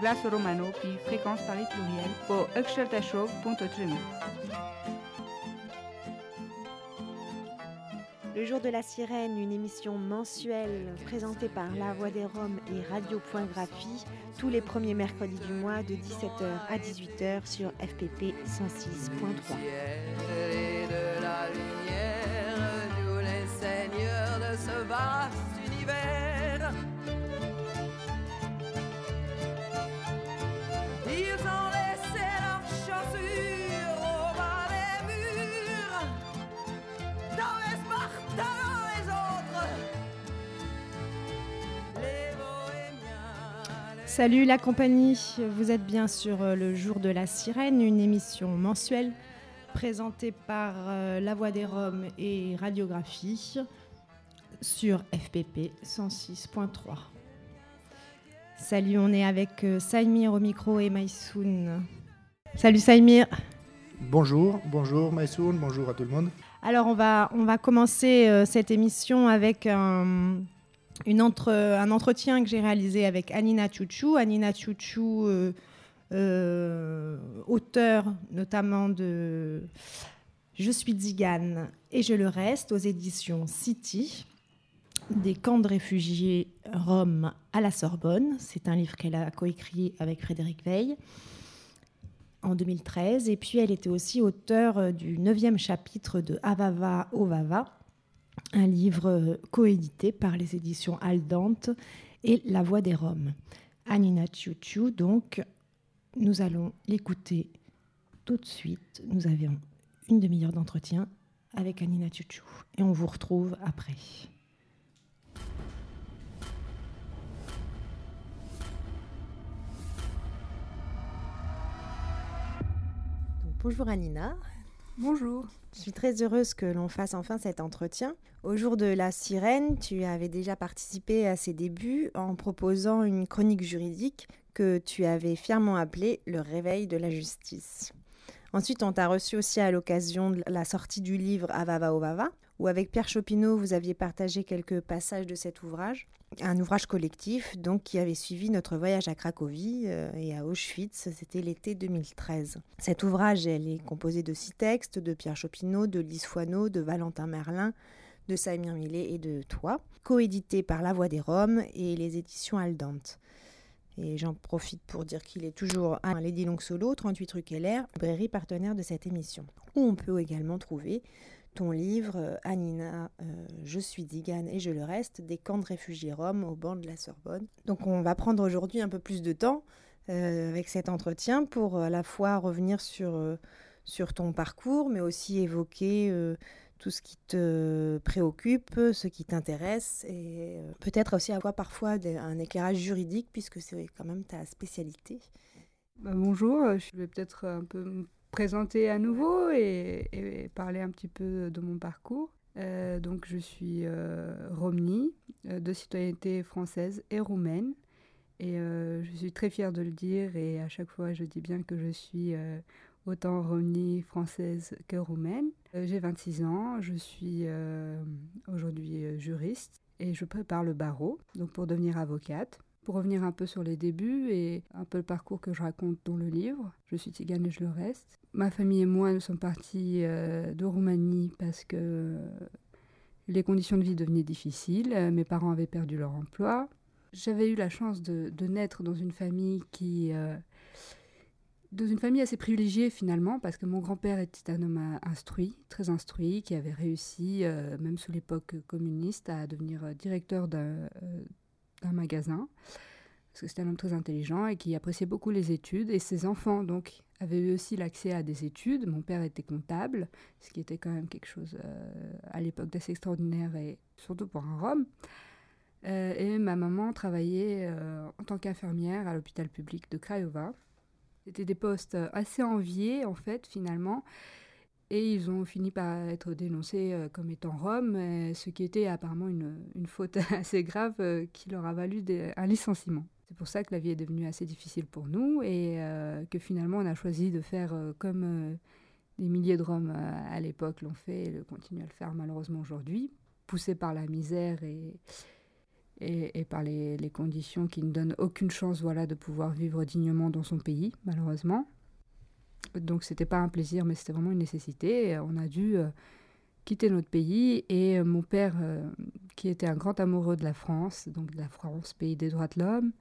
glace romano, puis fréquence Paris pluriel, pour Show.3. Le jour de la sirène, une émission mensuelle présentée par La Voix des Roms et Radio.graphie tous les premiers mercredis du mois de 17h à 18h sur FPP 106.3. Salut la compagnie, vous êtes bien sur euh, le jour de la sirène, une émission mensuelle présentée par euh, La Voix des Roms et Radiographie sur FPP 106.3. Salut, on est avec euh, Saïmir au micro et Maïsoun. Salut Saïmir. Bonjour, bonjour Maïsoun, bonjour à tout le monde. Alors on va, on va commencer cette émission avec un un entretien que j'ai réalisé avec Anina Chouchou. Anina Chouchou, euh, euh, auteur notamment de Je suis Zigane et je le reste aux éditions City, des camps de réfugiés Rome à la Sorbonne. C'est un livre qu'elle a coécrit avec Frédéric Veil en 2013. Et puis elle était aussi auteure du neuvième chapitre de Avava Ovava un livre euh, coédité par les éditions Aldante et La Voix des Roms. Anina Chiuchiu, donc, nous allons l'écouter tout de suite. Nous avions une demi-heure d'entretien avec Anina Chiuchiu et on vous retrouve après. bonjour Anina. Bonjour. Je suis très heureuse que l'on fasse enfin cet entretien. Au jour de la sirène, tu avais déjà participé à ses débuts en proposant une chronique juridique que tu avais fièrement appelée Le réveil de la justice. Ensuite, on t'a reçu aussi à l'occasion de la sortie du livre Avava Ovava, où avec Pierre Chopineau, vous aviez partagé quelques passages de cet ouvrage. Un ouvrage collectif, donc, qui avait suivi notre voyage à Cracovie euh, et à Auschwitz, c'était l'été 2013. Cet ouvrage, elle est composé de six textes de Pierre Chopineau, de Lise Foineau, de Valentin Merlin, de Samir Millet et de toi, coédité par La Voix des Roms et les éditions Aldante. Et j'en profite pour dire qu'il est toujours à Lady Long Solo, 38 rue Keller, librairie partenaire de cette émission, où on peut également trouver ton livre euh, Anina, euh, Je suis Digane et je le reste, des camps de réfugiés roms au banc de la Sorbonne. Donc on va prendre aujourd'hui un peu plus de temps euh, avec cet entretien pour à la fois revenir sur, sur ton parcours, mais aussi évoquer tout ce qui te préoccupe, ce qui t'intéresse, et euh, peut-être aussi avoir parfois un éclairage juridique, puisque c'est quand même ta spécialité. Bah, bonjour, euh, je vais peut-être un peu me présenter à nouveau et, parler un petit peu de mon parcours. Euh, donc je suis Romni, de citoyenneté française et roumaine. Et je suis très fière de le dire et à chaque fois je dis bien que je suis autant Romni française que roumaine. Euh, j'ai 26 ans, je suis euh, aujourd'hui euh, juriste et je prépare le barreau donc pour devenir avocate. Pour revenir un peu sur les débuts et un peu le parcours que je raconte dans le livre, je suis tigane et je le reste. Ma famille et moi, nous sommes partis de Roumanie parce que les conditions de vie devenaient difficiles. Mes parents avaient perdu leur emploi. J'avais eu la chance de, naître dans une famille qui dans une famille assez privilégiée finalement, parce que mon grand-père était un homme instruit, très instruit, qui avait réussi, euh, même sous l'époque communiste, à devenir euh, directeur euh, d'un magasin, parce que c'était un homme très intelligent et qui appréciait beaucoup les études. Et ses enfants, donc, avaient eu aussi l'accès à des études. Mon père était comptable, ce qui était quand même quelque chose à l'époque d'assez extraordinaire, et surtout pour un Rome. et ma maman travaillait en tant qu'infirmière à l'hôpital public de Craiova. C'était des postes euh, assez enviés, en fait, finalement. Et ils ont fini par être dénoncés euh, comme étant roms, euh, ce qui était apparemment une, faute assez grave qui leur a valu un licenciement. C'est pour ça que la vie est devenue assez difficile pour nous et que finalement on a choisi de faire comme des milliers de Roms à l'époque l'ont fait et le continuent à le faire malheureusement aujourd'hui, poussés par la misère et, et, par les, conditions qui ne donnent aucune chance voilà, de pouvoir vivre dignement dans son pays, malheureusement. Donc c'était pas un plaisir, mais c'était vraiment une nécessité. on a dû euh, quitter notre pays et euh, mon père, euh, qui était un grand amoureux de la France, donc de la France, pays des droits de l'homme,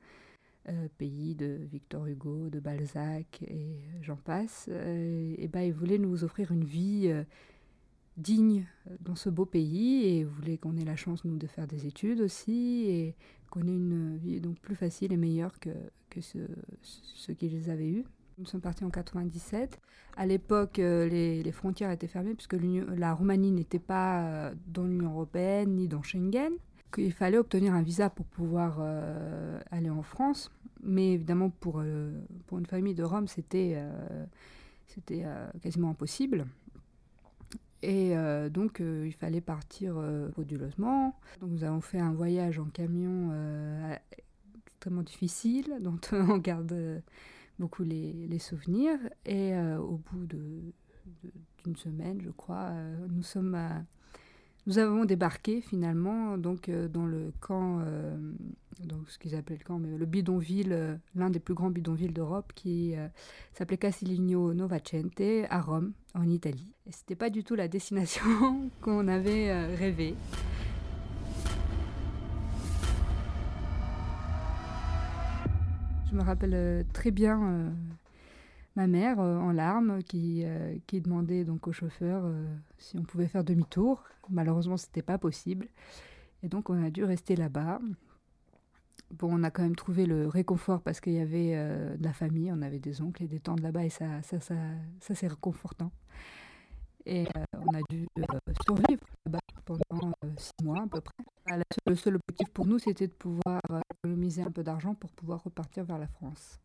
pays de Victor Hugo, de Balzac et j'en passe, ben, il voulait nous offrir une vie digne dans ce beau pays et voulait qu'on ait la chance, nous, de faire des études aussi et qu'on ait une vie donc plus facile et meilleure que, que ce, ce qu'ils avaient eu. Nous sommes partis en 97. À l'époque, euh, les, frontières étaient fermées puisque la Roumanie n'était pas euh, dans l'Union européenne ni dans Schengen. Il fallait obtenir un visa pour pouvoir euh, aller en France. Mais évidemment, pour, pour une famille de Rome, c'était c'était quasiment impossible. Et euh, donc, euh, il fallait partir euh. Donc, nous avons fait un voyage en camion extrêmement difficile, dont on garde beaucoup les, les souvenirs. Et au bout d'une semaine, je crois, nous sommes nous avons débarqué finalement donc dans le camp, donc ce qu'ils appelaient le camp, mais le bidonville, l'un des plus grands bidonvilles d'Europe, qui s'appelait Castiglino Novacente à Rome, en Italie. Et c'était pas du tout la destination qu'on avait euh, rêvé. Je me rappelle euh, très bien euh, ma mère en larmes qui, qui demandait donc au chauffeur si on pouvait faire demi-tour. Malheureusement, c'était pas possible. Et donc on a dû rester là-bas. Bon, on a quand même trouvé le réconfort parce qu'il y avait de la famille, on avait des oncles et des tantes là-bas et ça, ça, ça, ça c'est réconfortant. Et euh, on a dû euh, survivre là-bas pendant euh, six mois à peu près. le seul objectif pour nous, c'était de pouvoir économiser un peu d'argent pour pouvoir repartir vers la France.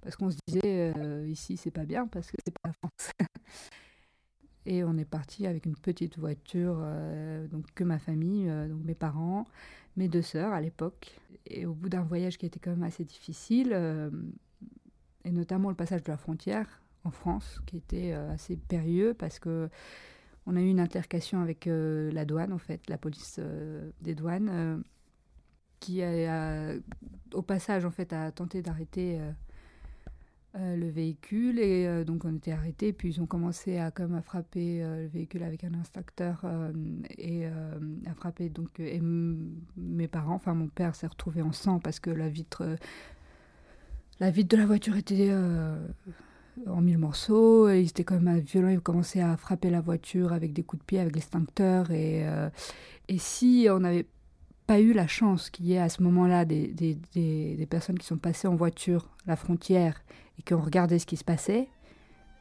Parce qu'on se disait, ici, c'est pas bien parce que c'est pas la France. Et on est parti avec une petite voiture, donc que ma famille, donc mes parents, mes deux sœurs à l'époque. Et au bout d'un voyage qui était quand même assez difficile, et notamment le passage de la frontière, en France, qui était euh, assez périlleux parce que on a eu une altercation avec euh, la douane, en fait, la police euh, des douanes, qui a, au passage, en fait, a tenté d'arrêter le véhicule et donc on était arrêtés. Puis ils ont commencé à comme à frapper le véhicule avec un instructeur et à frapper donc mes parents. Enfin, mon père s'est retrouvé en sang parce que la vitre la vitre de la voiture était en mille morceaux. Ils étaient quand même violents. Ils commençaient à frapper la voiture avec des coups de pied, avec l'extincteur. Et, euh, et si on n'avait pas eu la chance qu'il y ait à ce moment-là des, des, des, personnes qui sont passées en voiture la frontière et qui ont regardé ce qui se passait,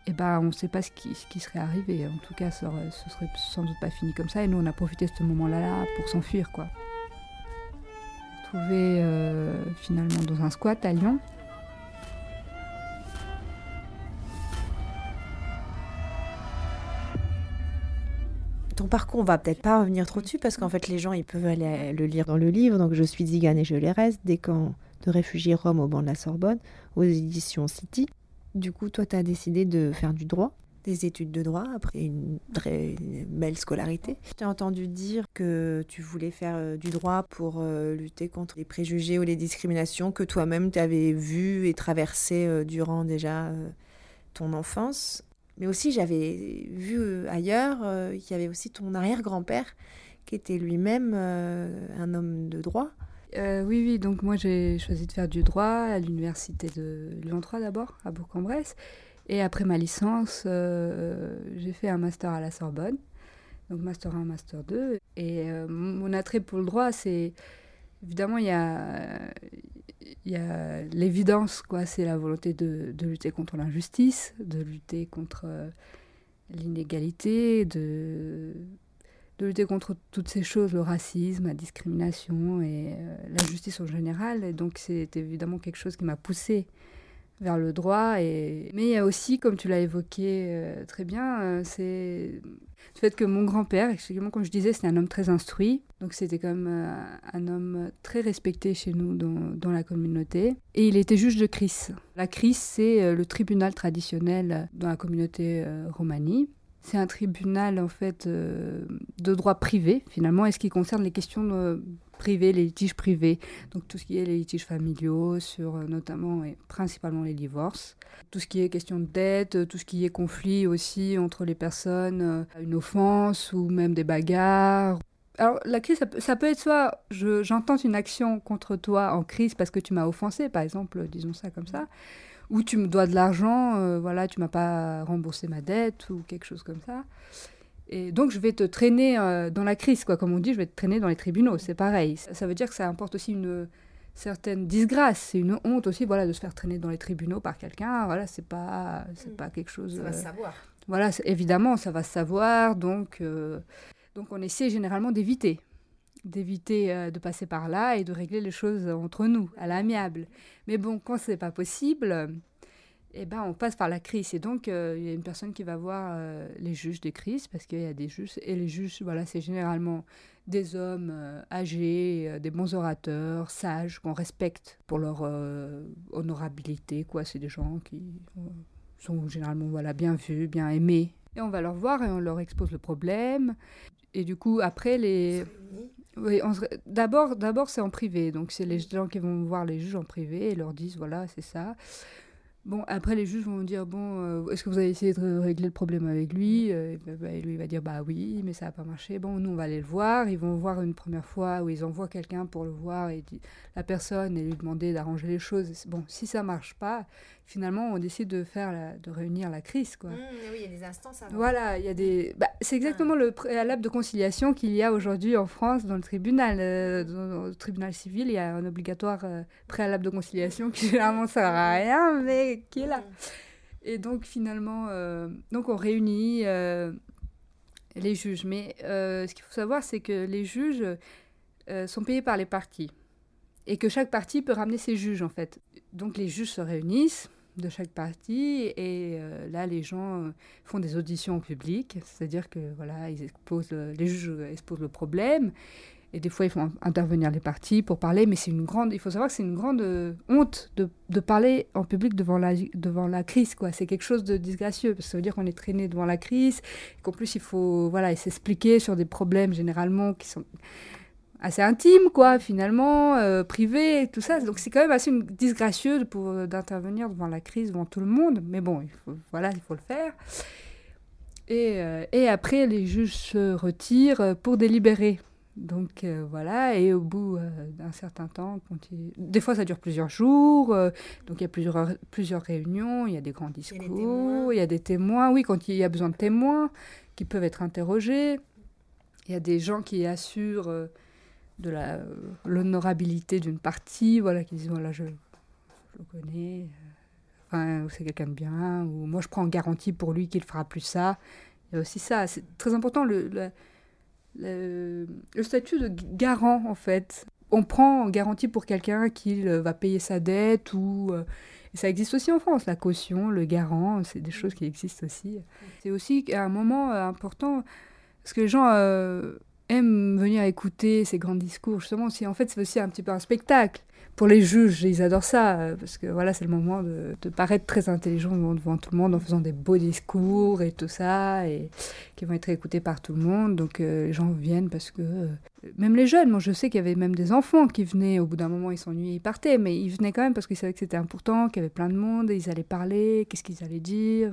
eh ben, on ne sait pas ce qui, serait arrivé. En tout cas, ce serait, sans doute pas fini comme ça. Et nous, on a profité de ce moment-là pour s'enfuir. quoi. Trouvé euh, finalement dans un squat à Lyon. ton parcours, on va peut-être pas revenir trop dessus parce qu'en fait, les gens, ils peuvent aller le lire dans le livre. Donc, je suis Zigane et je les reste, des camps de réfugiés Rome au banc de la Sorbonne, aux éditions City. Du coup, toi, tu as décidé de faire du droit, des études de droit après une très belle scolarité. Je t'ai entendu dire que tu voulais faire euh, du droit pour euh, lutter contre les préjugés ou les discriminations que toi-même tu avais vues et traversées euh, durant déjà ton enfance. Mais aussi, j'avais vu ailleurs qu'il y avait aussi ton arrière-grand-père, qui était lui-même un homme de droit. Oui, oui, donc moi j'ai choisi de faire du droit à l'université de Lyon 3 d'abord, à Bourg-en-Bresse. Et après ma licence, j'ai fait un master à la Sorbonne, donc master 1, master 2. Et mon attrait pour le droit, c'est évidemment, il y a, l'évidence, quoi, c'est la volonté de, lutter contre l'injustice, de lutter contre euh, l'inégalité, de, de lutter contre toutes ces choses, le racisme, la discrimination et euh, l'injustice en général. Et donc c'est évidemment quelque chose qui m'a poussée vers le droit. Mais il y a aussi, comme tu l'as évoqué euh, très bien, euh, c'est le fait que mon grand-père, effectivement, comme je disais, c'était un homme très instruit. Donc c'était quand même un homme très respecté chez nous dans, dans, la communauté. Et il était juge de crise. La crise, c'est le tribunal traditionnel dans la communauté romanie. C'est un tribunal en fait euh, de droit privé finalement, et ce qui concerne les questions de privées, les litiges privés, donc tout ce qui est les litiges familiaux, sur euh, notamment et principalement les divorces, tout ce qui est question de dette, tout ce qui est conflit aussi entre les personnes, euh, une offense ou même des bagarres. Alors la crise, ça peut, être soit j'entends une action contre toi en crise parce que tu m'as offensé, par exemple, disons ça comme ça, ou tu me dois de l'argent, euh, voilà, tu m'as pas remboursé ma dette ou quelque chose comme ça. Et donc je vais te traîner euh, dans la crise, quoi, comme on dit, je vais te traîner dans les tribunaux, c'est pareil. Ça, veut dire que ça importe aussi une certaine disgrâce, c'est une honte aussi, voilà, de se faire traîner dans les tribunaux par quelqu'un. Voilà, c'est pas, c'est mm. pas quelque chose. Ça va se euh, savoir. Voilà, évidemment, ça va se savoir, donc, donc on essaie généralement d'éviter d'éviter de passer par là et de régler les choses entre nous, à l'amiable. Mais bon, quand c'est pas possible, eh ben, on passe par la crise. Et donc, euh, il y a une personne qui va voir euh, les juges des crises, parce qu'il y a des juges. Et les juges, voilà, c'est généralement des hommes euh, âgés, des bons orateurs, sages, qu'on respecte pour leur honorabilité. quoi. C'est des gens qui sont généralement voilà, bien vus, bien aimés. Et on va leur voir et on leur expose le problème. Et du coup, après, les... Oui, d'abord, d'abord c'est en privé. Donc, c'est les gens qui vont voir les juges en privé et leur disent, voilà, c'est ça. Bon, après, les juges vont dire Bon, euh, est-ce que vous avez essayé de régler le problème avec lui? Euh, et, bah, bah, lui, il va dire Bah oui, mais ça n'a pas marché. Bon, nous, on va aller le voir. Ils vont voir une première fois où ils envoient quelqu'un pour le voir et la personne et lui demander d'arranger les choses. Bon, si ça marche pas, finalement, on décide de faire de réunir la crise. Quoi. Mmh, oui, il y a des instances avant. Voilà, il y a des. Bah, c'est exactement le préalable de conciliation qu'il y a aujourd'hui en France dans le tribunal. Euh, dans le tribunal civil, il y a un obligatoire euh, préalable de conciliation qui généralement ne sert à rien, mais qui est là. Mmh. Et donc, finalement, euh, donc on réunit les juges. Mais ce qu'il faut savoir, c'est que les juges sont payés par les parties et que chaque partie peut ramener ses juges en fait. Donc les juges se réunissent de chaque partie. Et euh, là, les gens euh, font des auditions au public, c'est-à-dire que voilà, ils exposent les juges exposent le problème. Et des fois, ils font intervenir les parties pour parler, mais c'est une grande. Il faut savoir que c'est une grande euh, honte de, de, parler en public devant la, devant la crise, quoi. C'est quelque chose de disgracieux, parce que ça veut dire qu'on est traîné devant la crise, qu'en plus, il faut voilà, s'expliquer sur des problèmes généralement qui sont assez intime, quoi, finalement, euh, privé, tout ça. Donc c'est quand même assez disgracieux euh, d'intervenir devant la crise, devant tout le monde. Mais bon, il faut, voilà, il faut le faire. Et, euh, et après, les juges se retirent pour délibérer. Donc voilà, et au bout d'un certain temps, des fois ça dure plusieurs jours, donc il y a plusieurs, plusieurs réunions, il y a des grands discours, il y a des témoins, oui, quand il y a besoin de témoins qui peuvent être interrogés, il y a des gens qui assurent de la l'honorabilité d'une partie, voilà, qui disent voilà, je, je le connais, euh, enfin, c'est quelqu'un de bien, ou moi je prends en garantie pour lui qu'il fera plus ça. Il y a aussi ça, c'est très important le, le, le, statut de garant en fait. On prend en garantie pour quelqu'un qu'il va payer sa dette ou euh, ça existe aussi en France, la caution, le garant, c'est des choses qui existent aussi. C'est aussi un moment euh, important parce que les gens aiment venir écouter ces grands discours, justement, aussi. En fait, c'est aussi un petit peu un spectacle. Pour les juges, ils adorent ça, euh, parce que voilà, c'est le moment de, paraître très intelligent devant, tout le monde en faisant des beaux discours et tout ça, et qui vont être écoutés par tout le monde. Donc euh, les gens viennent parce que. Euh, même les jeunes, moi je sais qu'il y avait même des enfants qui venaient, au bout d'un moment ils s'ennuyaient, ils partaient, mais ils venaient quand même parce qu'ils savaient que c'était important, qu'il y avait plein de monde, ils allaient parler, qu'est-ce qu'ils allaient dire.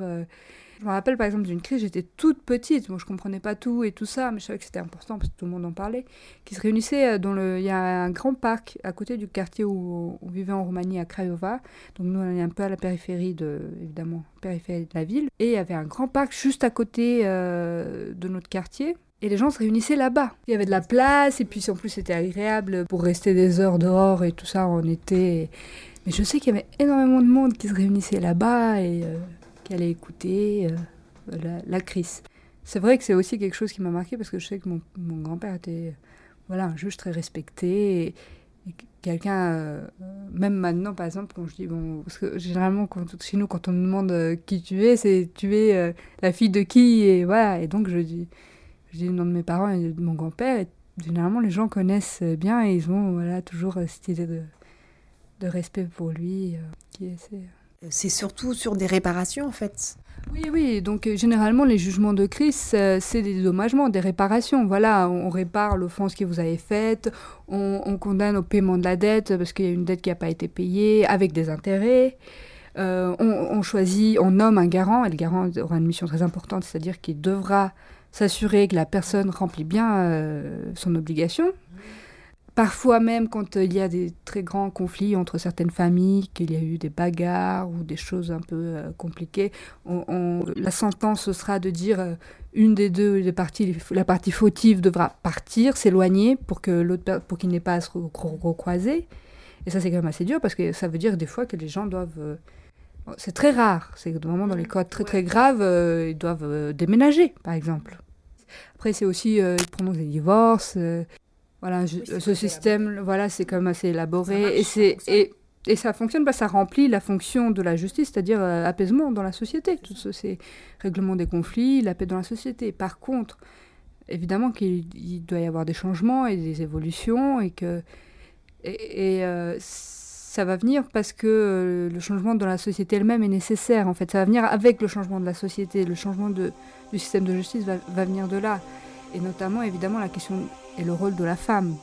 Je me rappelle par exemple d'une crise, j'étais toute petite, moi je comprenais pas tout et tout ça, mais je savais que c'était important parce que tout le monde en parlait, qui se réunissait dans le... Il y a un grand parc à côté du quartier où on vivait en Roumanie, à Craiova. Donc nous on est un peu à la périphérie de, évidemment, périphérie de la ville. Et il y avait un grand parc juste à côté euh, de notre quartier. Et les gens se réunissaient là-bas. Il y avait de la place, et puis en plus c'était agréable pour rester des heures dehors et tout ça en été. Mais je sais qu'il y avait énormément de monde qui se réunissait là-bas et euh, qui allait écouter euh, la, crise. C'est vrai que c'est aussi quelque chose qui m'a marqué parce que je sais que mon, grand-père était voilà, un juge très respecté quelqu'un, euh, même maintenant par exemple, quand je dis, bon, parce que généralement chez nous, quand on nous demande euh, qui tu es, c'est tu es la fille de qui et voilà, et donc je dis, je dis le nom de mes parents et de mon grand-père. Généralement les gens connaissent bien et ils ont voilà, toujours cette idée de, respect pour lui qui C'est surtout sur des réparations en fait. Oui, oui, donc euh, généralement les jugements de crise, euh, c'est des dédommagements, des réparations. Voilà, on répare l'offense que vous avez faite, on, condamne au paiement de la dette parce qu'il y a une dette qui n'a pas été payée avec des intérêts. Euh, on, choisit, on nomme un garant, et le garant aura une mission très importante, c'est-à-dire qu'il devra s'assurer que la personne remplit bien son obligation. Parfois même quand il y a des très grands conflits entre certaines familles, qu'il y a eu des bagarres ou des choses un peu euh, compliquées, la sentence sera de dire euh, une des deux des parties, la partie fautive devra partir, s'éloigner pour que l'autre pour qu'il n'ait pas à se recroiser. Et ça c'est quand même assez dur parce que ça veut dire des fois que les gens doivent euh, c'est très rare, c'est vraiment dans les cas très très graves, ils doivent déménager par exemple. Après, c'est aussi, euh, ils prononcent des divorces, voilà, ce système, voilà, c'est quand même assez élaboré et c'est et, et, ça fonctionne, bah, ça remplit la fonction de la justice, c'est-à-dire euh, apaisement dans la société. Tout ce, c'est règlement des conflits, la paix dans la société. Par contre, évidemment qu'il doit y avoir des changements et des évolutions et que et, euh, ça va venir parce que euh, le changement dans la société elle-même est nécessaire. En fait, ça va venir avec le changement de la société. Le changement de, du système de justice va, va venir de là et notamment évidemment la question et le rôle de la femme.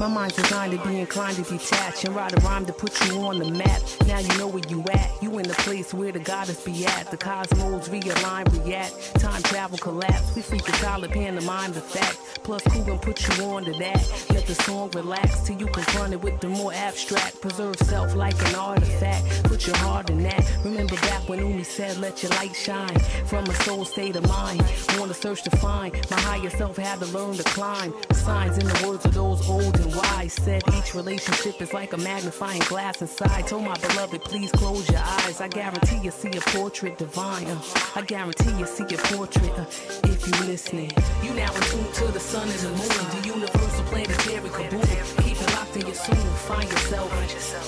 My mind's designed to be inclined to detach and write a rhyme to put you on the map. Now you know where you at. You in the place where the goddess be at. The cosmos realign, react. Time travel collapse. We freak the solid pantomime the fact. Plus, who gon' put you on to that? Let the song relax till you confront it with the more abstract. Preserve self like an artifact. Put your heart in that. Remember back when Umi said, let your light shine. From a soul state of mind. Wanna search to find. My higher self had to learn to climb. Signs in the words of those old and wise said each relationship is like a magnifying glass inside. Told my beloved, please close your eyes. I guarantee you see a portrait divine. Uh, I guarantee you see a portrait uh, if you listening. You now attuned to the sun and the moon, the universal planetary kaboom. Keep it locked in your soul. Find yourself,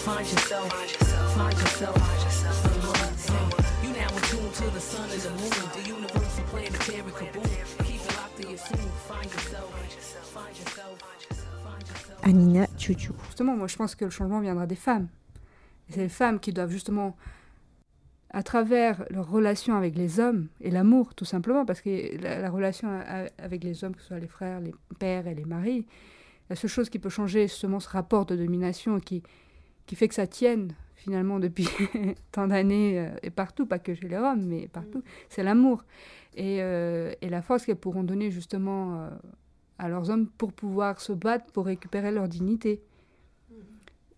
find yourself, find yourself, find yourself. You now attuned to the sun and the moon, the universal planetary kaboom. Anina. Justement, moi je pense que le changement viendra des femmes. C'est les femmes qui doivent justement, à travers leur relation avec les hommes et l'amour, tout simplement, parce que la, relation avec les hommes, que ce soit les frères, les pères et les maris, la seule chose qui peut changer justement ce rapport de domination qui, qui fait que ça tienne finalement depuis tant d'années euh, et partout, pas que chez les hommes, mais partout, mm. c'est l'amour. Et, euh, et, la force qu'elles pourront donner justement euh, à leurs hommes pour pouvoir se battre pour récupérer leur dignité. Mhm.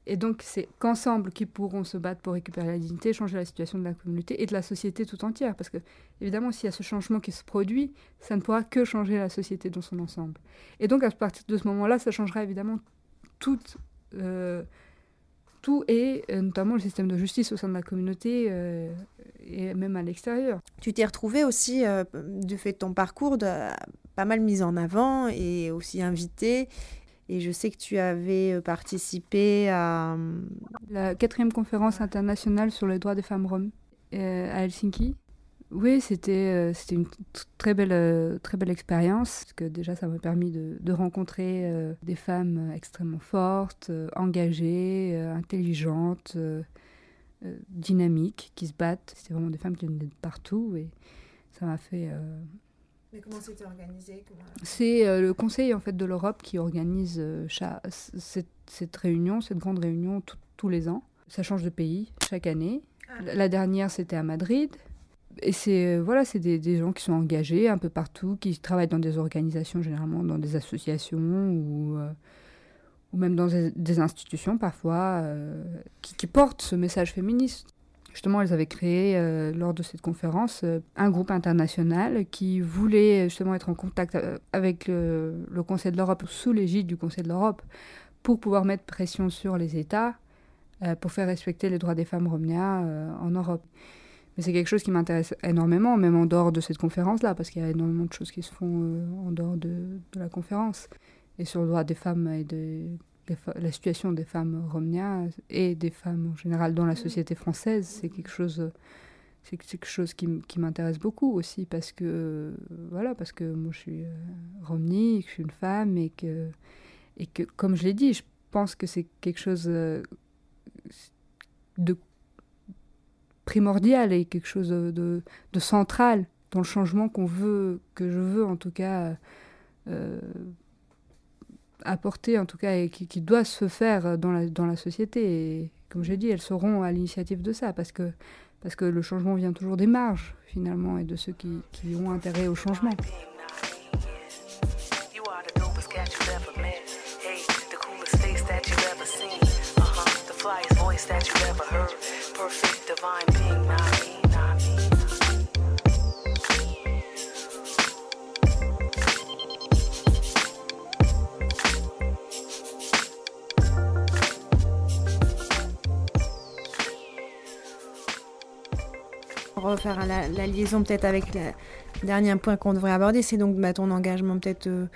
Et donc, c'est qu'ensemble qu'ils pourront se battre pour récupérer la dignité, changer la situation de la communauté et de la société tout entière. Parce que, évidemment, s'il y a ce changement qui se produit, ça ne pourra que changer la société dans son ensemble. Et donc, à partir de ce moment-là, ça changera évidemment tout, euh, tout et euh, notamment le système de justice au sein de la communauté euh, et même à l'extérieur. Tu t'es retrouvé aussi, du fait de ton parcours, de pas mal mise en avant et aussi invitée. Et je sais que tu avais euh, participé à... Euh, La quatrième conférence internationale sur les droits des femmes roms euh, à Helsinki. Oui, c'était c'était une très belle, très belle expérience, parce que déjà ça m'a permis de, de rencontrer des femmes extrêmement fortes, engagées, intelligentes, dynamiques, qui se battent. C'était vraiment des femmes qui venaient de partout, et ça m'a fait mais comment c'était organisé C'est euh, le Conseil en fait de l'Europe qui organise euh, cette, cette, réunion, cette grande réunion tous les ans. Ça change de pays chaque année. Ah. La dernière c'était à Madrid. Et c'est euh, voilà, c'est des, gens qui sont engagés un peu partout, qui travaillent dans des organisations généralement dans des associations ou ou même dans des, institutions parfois qui, qui, portent ce message féministe. Justement, elles avaient créé, euh, lors de cette conférence, euh, un groupe international qui voulait justement être en contact euh, avec le, Conseil de l'Europe, sous l'égide du Conseil de l'Europe, pour pouvoir mettre pression sur les États pour faire respecter les droits des femmes romnia en Europe. Mais c'est quelque chose qui m'intéresse énormément, même en dehors de cette conférence-là, parce qu'il y a énormément de choses qui se font en dehors de, de, la conférence. Et sur le droit des femmes et des la situation des femmes romnia et des femmes en général dans la société française, c'est quelque chose, c'est quelque chose qui, qui m'intéresse beaucoup aussi parce que voilà, parce que moi je suis euh, romnie, que je suis une femme et que et que comme je l'ai dit, je pense que c'est quelque chose euh, de primordial et quelque chose de, central dans le changement qu'on veut, que je veux en tout cas euh, apporter, en tout cas, et qui, doit se faire dans la, dans la société. Et comme j'ai dit, elles seront à l'initiative de ça parce que, parce que le changement vient toujours des marges finalement et de ceux qui, qui ont intérêt au changement. Refaire la, la liaison peut-être avec le dernier point qu'on devrait aborder, c'est donc bah, ton engagement peut-être euh,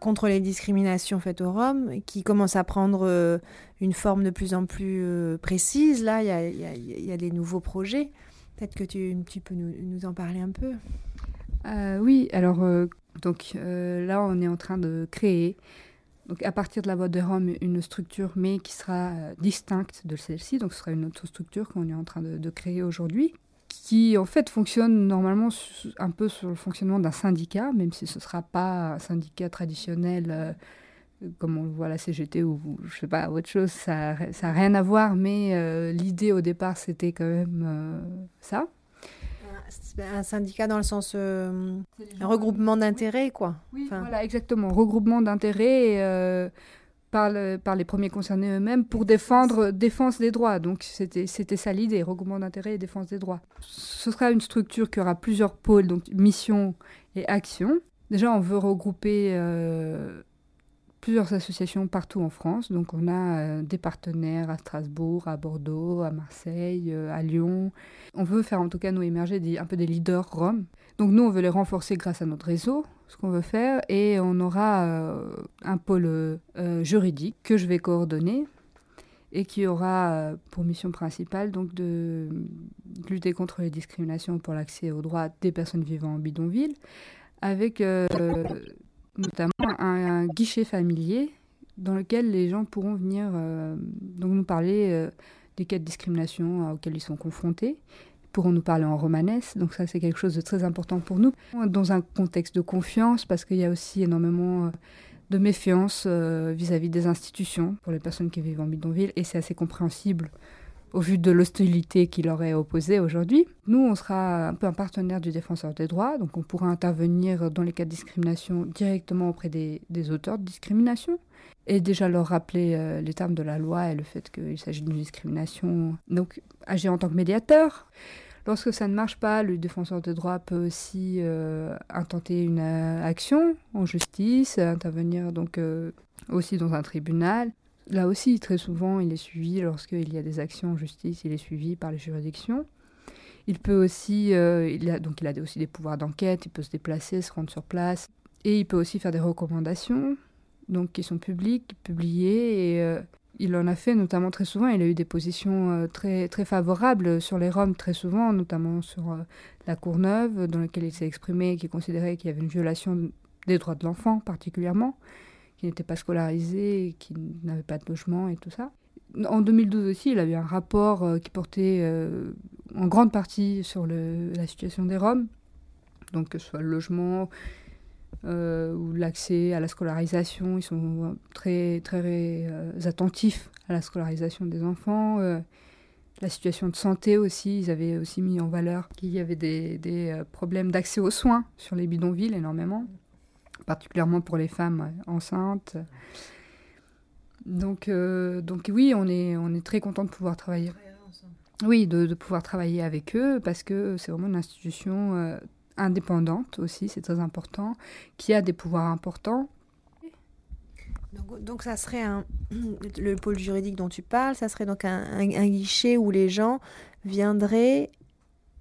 contre les discriminations faites aux Roms, qui commence à prendre euh, une forme de plus en plus euh, précise. Là, il y a, des nouveaux projets. Peut-être que tu, peux nous, en parler un peu. oui, alors donc là, on est en train de créer donc à partir de la voie de Rome, une structure, mais qui sera distincte de celle-ci. Donc ce sera une autre structure qu'on est en train de créer aujourd'hui, qui en fait fonctionne normalement un peu sur le fonctionnement d'un syndicat, même si ce ne sera pas un syndicat traditionnel euh, comme on le voit à la CGT ou je sais pas, autre chose, ça n'a rien à voir, mais euh, l'idée au départ c'était quand même euh, ça. Un syndicat dans le sens un regroupement d'intérêts, quoi. Oui, voilà, exactement. Regroupement d'intérêts par, les premiers concernés eux-mêmes pour défendre défense des droits. Donc c'était ça l'idée, regroupement d'intérêts et défense des droits. Ce sera une structure qui aura plusieurs pôles, donc mission et action. Déjà, on veut regrouper euh, plusieurs associations partout en France. Donc on a euh, des partenaires à Strasbourg, à Bordeaux, à Marseille, euh, à Lyon. On veut faire en tout cas nous émerger un peu des leaders roms. Donc nous, on veut les renforcer grâce à notre réseau, ce qu'on veut faire, et on aura euh, un pôle euh, juridique que je vais coordonner et qui aura euh, pour mission principale donc de lutter contre les discriminations pour l'accès aux droits des personnes vivant en bidonville, avec notamment un, guichet familier dans lequel les gens pourront venir donc nous parler des cas de discrimination auxquels ils sont confrontés pourront nous parler en romanesque. Donc ça, c'est quelque chose de très important pour nous. Dans un contexte de confiance, parce qu'il y a aussi énormément euh, de méfiance euh, vis-à-vis des institutions pour les personnes qui vivent en bidonville, et c'est assez compréhensible au vu de l'hostilité qui leur est opposée aujourd'hui. Nous, on sera un peu un partenaire du défenseur des droits, donc on pourra intervenir dans les cas de discrimination directement auprès des, auteurs de discrimination et déjà leur rappeler euh, les termes de la loi et le fait qu'il s'agit d'une discrimination. Donc agir en tant que médiateur. Lorsque ça ne marche pas, le défenseur des droits peut aussi euh, intenter une euh, action en justice, intervenir donc euh, aussi dans un tribunal. Là aussi, très souvent, il est suivi lorsqu'il y a des actions en justice, il est suivi par les juridictions. Il peut aussi, il a, donc il a aussi des pouvoirs d'enquête, il peut se déplacer, se rendre sur place, et il peut aussi faire des recommandations, donc qui sont publiques, publiées, il en a fait notamment très souvent. Il a eu des positions euh, très, très favorables sur les Roms très souvent, notamment sur euh, la Courneuve, dans laquelle il s'est exprimé, qui considérait qu'il y avait une violation des droits de l'enfant particulièrement, qui n'était pas scolarisé, qui n'avait pas de logement et tout ça. En 2012 aussi, il a eu un rapport euh, qui portait en grande partie sur la situation des Roms, donc que ce soit le logement, euh, ou l'accès à la scolarisation. Ils sont très, très euh, attentifs à la scolarisation des enfants. Euh, la situation de santé aussi, ils avaient aussi mis en valeur qu'il y avait des, des problèmes d'accès aux soins sur les bidonvilles énormément, particulièrement pour les femmes enceintes. Donc, donc oui, on est, on est très content de pouvoir travailler. Oui, de, de, pouvoir travailler avec eux parce que c'est vraiment une institution indépendante aussi, c'est très important, qui a des pouvoirs importants. Donc, ça serait un, le pôle juridique dont tu parles, ça serait donc un, guichet où les gens viendraient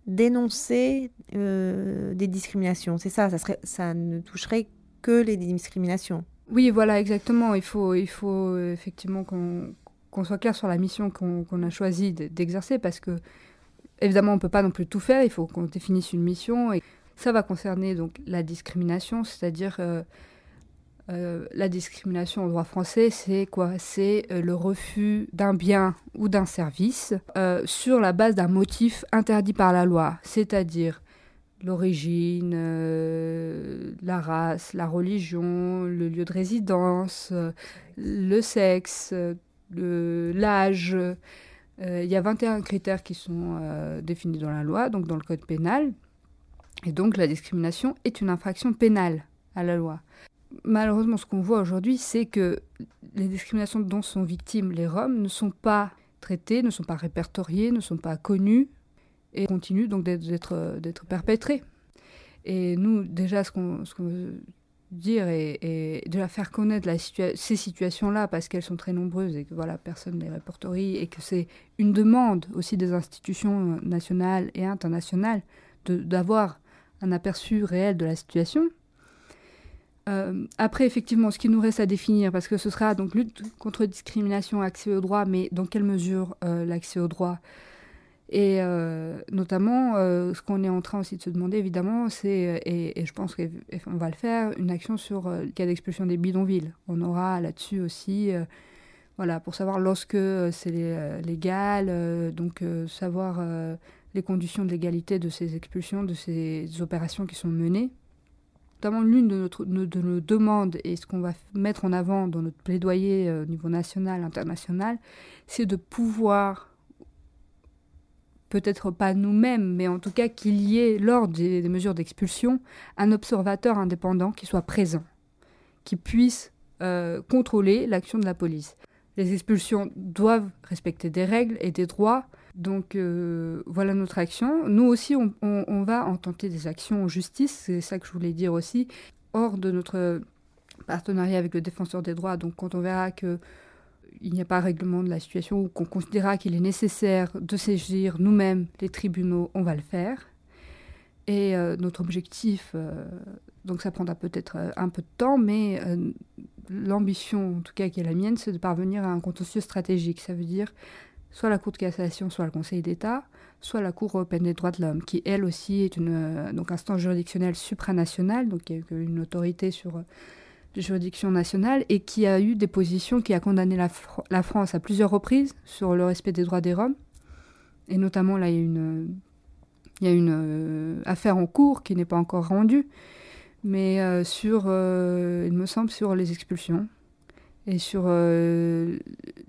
dénoncer euh, des discriminations. C'est ça, ça, serait, ça ne toucherait que les discriminations. Oui, voilà, exactement. Il faut, il faut effectivement qu'on soit clair sur la mission qu'on a choisi d'exercer parce que, évidemment, on ne peut pas non plus tout faire. Il faut qu'on définisse une mission et ça va concerner donc la discrimination, c'est-à-dire euh, la discrimination au droit français, c'est quoi? C'est le refus d'un bien ou d'un service sur la base d'un motif interdit par la loi, c'est-à-dire l'origine, la race, la religion, le lieu de résidence, le sexe, l'âge. Il y a 21 critères qui sont définis dans la loi, donc dans le code pénal. Et donc la discrimination est une infraction pénale à la loi. Malheureusement, ce qu'on voit aujourd'hui, c'est que les discriminations dont sont victimes les Roms ne sont pas traitées, ne sont pas répertoriées, ne sont pas connues et continuent donc d'être perpétrées. Et nous, déjà, ce qu'on veut dire et, déjà faire connaître ces situations-là parce qu'elles sont très nombreuses et que voilà, personne ne les répertorie et que c'est une demande aussi des institutions nationales et internationales d'avoir un aperçu réel de la situation. Euh, après, effectivement, ce qui nous reste à définir, parce que ce sera donc lutte contre discrimination, accès au droit, mais dans quelle mesure euh, l'accès au droit Et euh, notamment, ce qu'on est en train aussi de se demander, évidemment, c'est, et, je pense qu'on va le faire, une action sur le cas d'expulsion des bidonvilles. On aura là-dessus aussi, voilà, pour savoir lorsque c'est légal, donc savoir les conditions de légalité de ces expulsions, de ces opérations qui sont menées. Notamment l'une de, nos demandes et ce qu'on va mettre en avant dans notre plaidoyer euh, au niveau national, international, c'est de pouvoir, peut-être pas nous-mêmes, mais en tout cas qu'il y ait, lors des, mesures d'expulsion, un observateur indépendant qui soit présent, qui puisse euh, contrôler l'action de la police. Les expulsions doivent respecter des règles et des droits, donc euh, voilà notre action. Nous aussi, on, va en tenter des actions en justice, c'est ça que je voulais dire aussi, hors de notre partenariat avec le défenseur des droits. Donc quand on verra que il n'y a pas règlement de la situation ou qu'on considérera qu'il est nécessaire de saisir nous-mêmes les tribunaux, on va le faire. Et euh, notre objectif, euh, donc ça prendra peut-être un peu de temps, mais l'ambition, en tout cas qui est la mienne, c'est de parvenir à un contentieux stratégique. Ça veut dire soit la Cour de cassation, soit le Conseil d'État, soit la Cour européenne des droits de l'homme, qui elle aussi est une euh, donc instance juridictionnelle supranationale, donc une autorité sur euh, les juridictions nationales et qui a eu des positions qui a condamné la, France à plusieurs reprises sur le respect des droits des Roms. Et notamment là, il y a une, il y a une euh, affaire en cours qui n'est pas encore rendue, mais sur, il me semble, sur les expulsions et sur euh,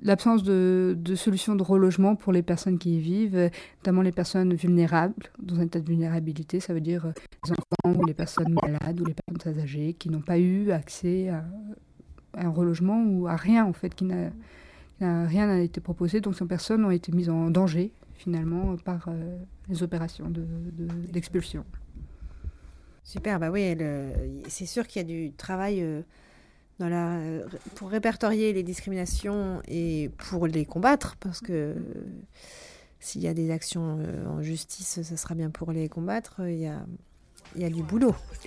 l'absence de, solutions de relogement pour les personnes qui y vivent, notamment les personnes vulnérables, dans un état de vulnérabilité, ça veut dire euh, les enfants ou les personnes malades ou les personnes âgées qui n'ont pas eu accès à, un relogement ou à rien en fait, qui n'a rien n'a été proposé, donc ces personnes ont été mises en danger finalement par euh, les opérations d'expulsion. De, Super, bah oui, c'est sûr qu'il y a du travail dans la, pour répertorier les discriminations et pour les combattre, parce que s'il y a des actions euh, en justice, ça sera bien pour les combattre. Il y a, il y a du boulot.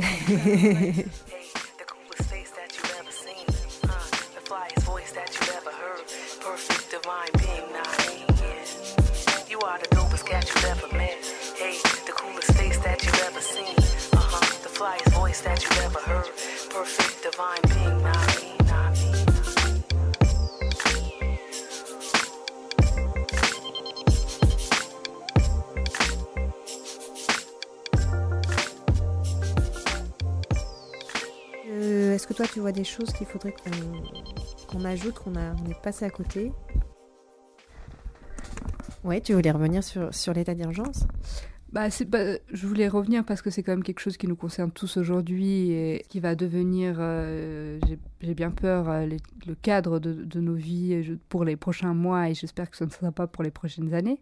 Euh, est-ce que toi tu vois des choses qu'il faudrait qu'on ajoute, qu'on est passé à côté? Ouais, tu voulais revenir sur, sur l'état d'urgence? Bah, je voulais revenir parce que c'est quand même quelque chose qui nous concerne tous aujourd'hui et qui va devenir, euh, j'ai bien peur, euh, le cadre de, de, nos vies pour les prochains mois et j'espère que ce ne sera pas pour les prochaines années.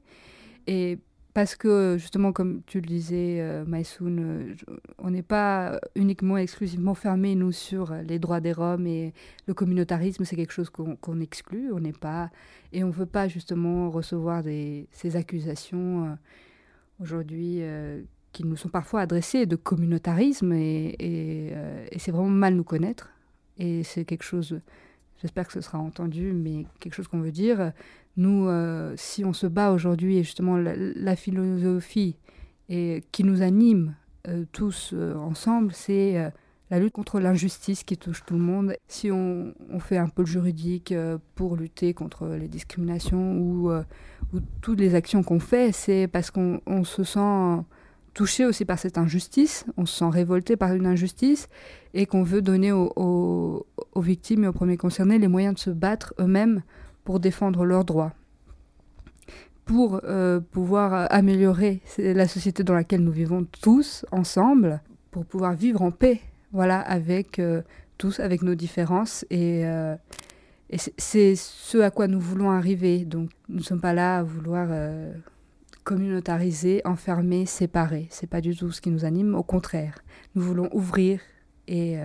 Et parce que justement, comme tu le disais, euh, euh on n'est pas uniquement exclusivement fermé nous sur les droits des Roms et le communautarisme, c'est quelque chose qu'on exclut. On n'est pas et on veut pas justement recevoir des, ces accusations aujourd'hui euh, qui nous sont parfois adressées de communautarisme et, euh, et, c'est vraiment mal nous connaître. Et c'est quelque chose, j'espère que ce sera entendu, mais quelque chose qu'on veut dire. Nous, euh, si on se bat aujourd'hui, et justement la, philosophie et, qui nous anime tous ensemble, c'est la lutte contre l'injustice qui touche tout le monde. Si on, fait un peu le juridique pour lutter contre les discriminations ou, toutes les actions qu'on fait, c'est parce qu'on se sent touché aussi par cette injustice, on se sent révolté par une injustice et qu'on veut donner aux, victimes et aux premiers concernés les moyens de se battre eux-mêmes pour défendre leurs droits. Pour euh, pouvoir améliorer la société dans laquelle nous vivons tous ensemble, pour pouvoir vivre en paix voilà, avec euh, tous, avec nos différences. Et, euh, c'est ce à quoi nous voulons arriver. Donc, nous ne sommes pas là à vouloir euh, communautariser, enfermer, séparer. C'est pas du tout ce qui nous anime. Au contraire, nous voulons ouvrir et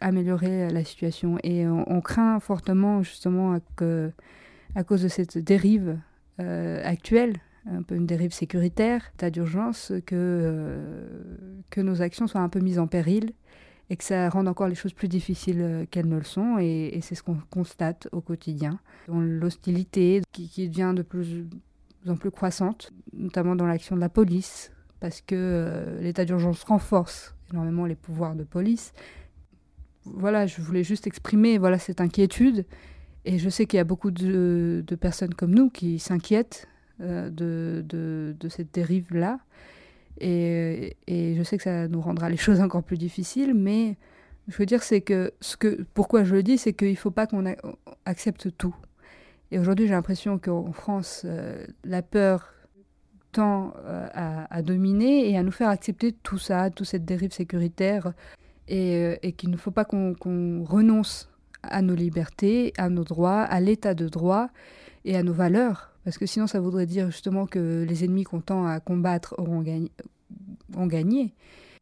améliorer la situation. Et on, craint fortement, justement, que, à cause de cette dérive actuelle, un peu une dérive sécuritaire, état d'urgence, que nos actions soient un peu mises en péril et que ça rende encore les choses plus difficiles euh, qu'elles ne le sont. Et, c'est ce qu'on constate au quotidien. L'hostilité qui, devient de plus en plus croissante, notamment dans l'action de la police, parce que euh, l'état d'urgence renforce énormément les pouvoirs de police. Voilà, je voulais juste exprimer voilà, cette inquiétude. Et je sais qu'il y a beaucoup de, personnes comme nous qui s'inquiètent euh, de, cette dérive-là. Et, je sais que ça nous rendra les choses encore plus difficiles, mais je veux dire, c'est que, ce que pourquoi je le dis, c'est qu'il ne faut pas qu'on accepte tout. Et aujourd'hui, j'ai l'impression qu'en France, euh, la peur tend euh, à, dominer et à nous faire accepter tout ça, toute cette dérive sécuritaire, et, euh, et qu'il ne faut pas qu'on renonce à nos libertés, à nos droits, à l'état de droit et à nos valeurs parce que sinon, ça voudrait dire justement que les ennemis qu'on tend à combattre auront gagné. Ont gagné.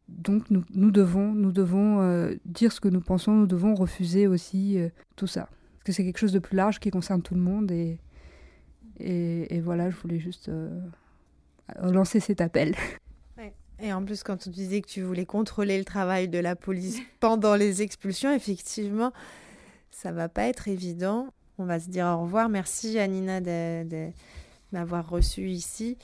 Donc nous, devons, nous devons euh, dire ce que nous pensons, nous devons refuser aussi euh, tout ça. Parce que c'est quelque chose de plus large qui concerne tout le monde. Et, et, voilà, je voulais juste euh, lancer cet appel. Et en plus, quand tu disais que tu voulais contrôler le travail de la police pendant les expulsions, effectivement, ça va pas être évident on va se dire au revoir. Merci Anina de, m'avoir reçu ici.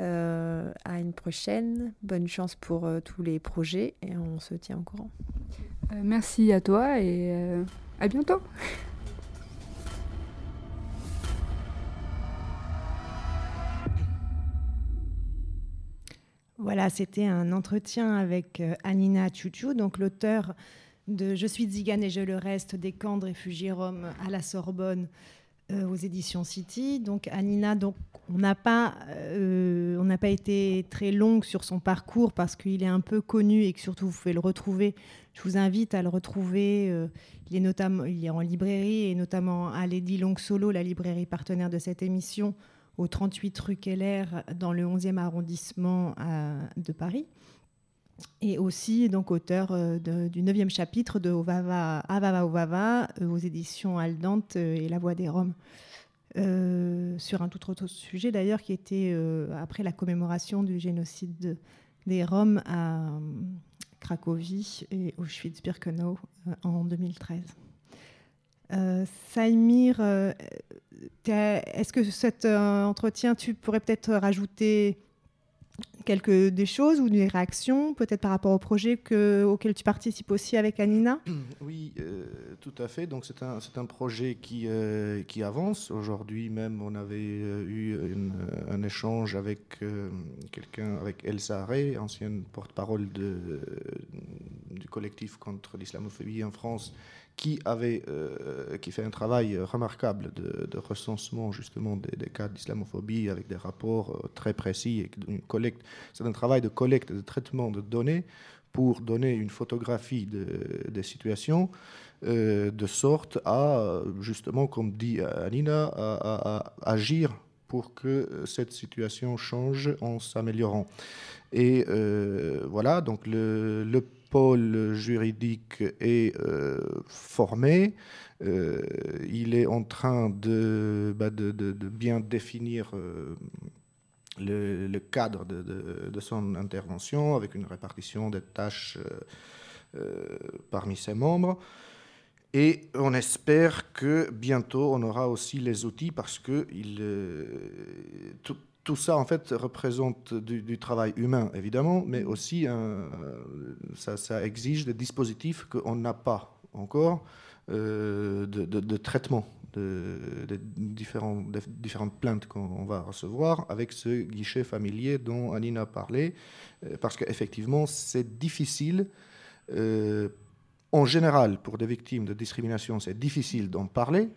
Euh, à une prochaine. Bonne chance pour euh, tous les projets et on se tient au courant. Euh, merci à toi et à bientôt. Voilà, c'était un entretien avec Anina Chouchou, donc l'auteur Je suis Zigane et je le reste des camps de réfugiés roms à la Sorbonne euh, aux éditions City. Donc Anina, donc on n'a pas, euh, pas été très longue sur son parcours parce qu'il est un peu connu et que surtout vous pouvez le retrouver. Je vous invite à le retrouver. Euh, il est notamment, il est en librairie et notamment à Lady Long Solo, la librairie partenaire de cette émission, au 38 rue Keller, dans le 11e arrondissement de Paris et aussi donc auteur euh, du neuvième chapitre de Ovava, Avava Ovava euh, aux éditions Aldante euh, et La Voix des Roms. sur un tout autre sujet d'ailleurs qui était après la commémoration du génocide des Roms à Cracovie et Auschwitz-Birkenau en 2013. Saïmir, est-ce que cet entretien, tu pourrais peut-être rajouter quelques des choses ou des réactions, peut-être par rapport au projet que, auquel tu participes aussi avec Anina Oui, euh, tout à fait. Donc c'est un, un, projet qui, euh, qui avance. Aujourd'hui même, on avait euh, eu un échange avec quelqu'un, avec Elsa Aré, ancienne porte-parole du collectif contre l'islamophobie en France, qui, avait, euh, qui fait un travail remarquable de, recensement justement des, cas d'islamophobie avec des rapports euh, très précis une collecte. C'est un travail de collecte, de traitement de données pour donner une photographie des situations euh, de sorte à, justement, comme dit Anina, à, agir pour que cette situation change en s'améliorant. Et voilà, donc le pôle juridique est euh, formé. Euh, il est en train de, bah, bien définir euh, le, cadre de, son intervention avec une répartition des tâches parmi ses membres. Et on espère que bientôt on aura aussi les outils parce que tout ça, en fait, représente du, travail humain, évidemment, mais aussi ça, exige des dispositifs qu'on n'a pas encore de, de, traitement de, différents, différentes plaintes qu'on va recevoir avec ce guichet familier dont Anine a parlé, euh, parce qu'effectivement, c'est difficile. Euh, en général, pour des victimes de discrimination, c'est difficile d'en parler.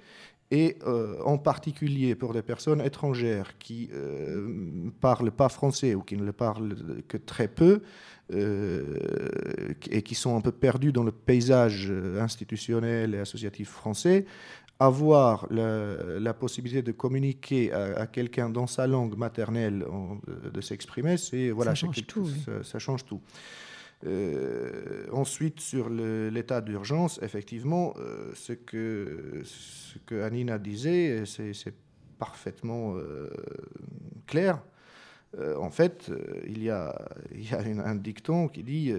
Et euh, en particulier pour des personnes étrangères qui ne parlent pas français ou qui ne le parlent que très peu, et qui sont un peu perdus dans le paysage institutionnel et associatif français, avoir la, possibilité de communiquer à, quelqu'un dans sa langue maternelle, de, s'exprimer, c'est voilà, ça change tout. Ça, change tout. Euh, ensuite, sur l'état d'urgence, effectivement, euh, ce, que, ce que Anina disait, c'est parfaitement euh, clair. en fait, il y a, il y a un dicton qui dit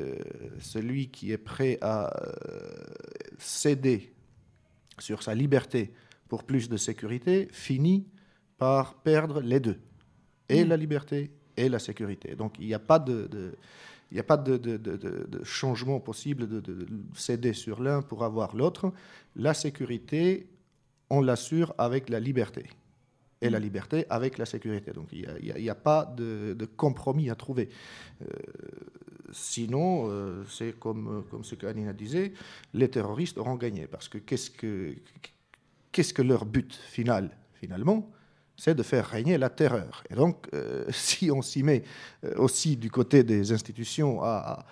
celui qui est prêt à céder sur sa liberté pour plus de sécurité finit par perdre les deux, et mm. la liberté et la sécurité. Donc il n'y a pas de, il n'y a pas de, changement possible de, céder sur l'un pour avoir l'autre. La sécurité, on l'assure avec la liberté. Et la liberté avec la sécurité. Donc il n'y a, pas de, compromis à trouver. Euh, sinon, euh, c'est comme, comme ce qu'Anina disait, les terroristes auront gagné. Parce que, qu'est-ce que leur but final, finalement? C'est de faire régner la terreur. Et donc, euh, si on s'y met euh, aussi du côté des institutions à,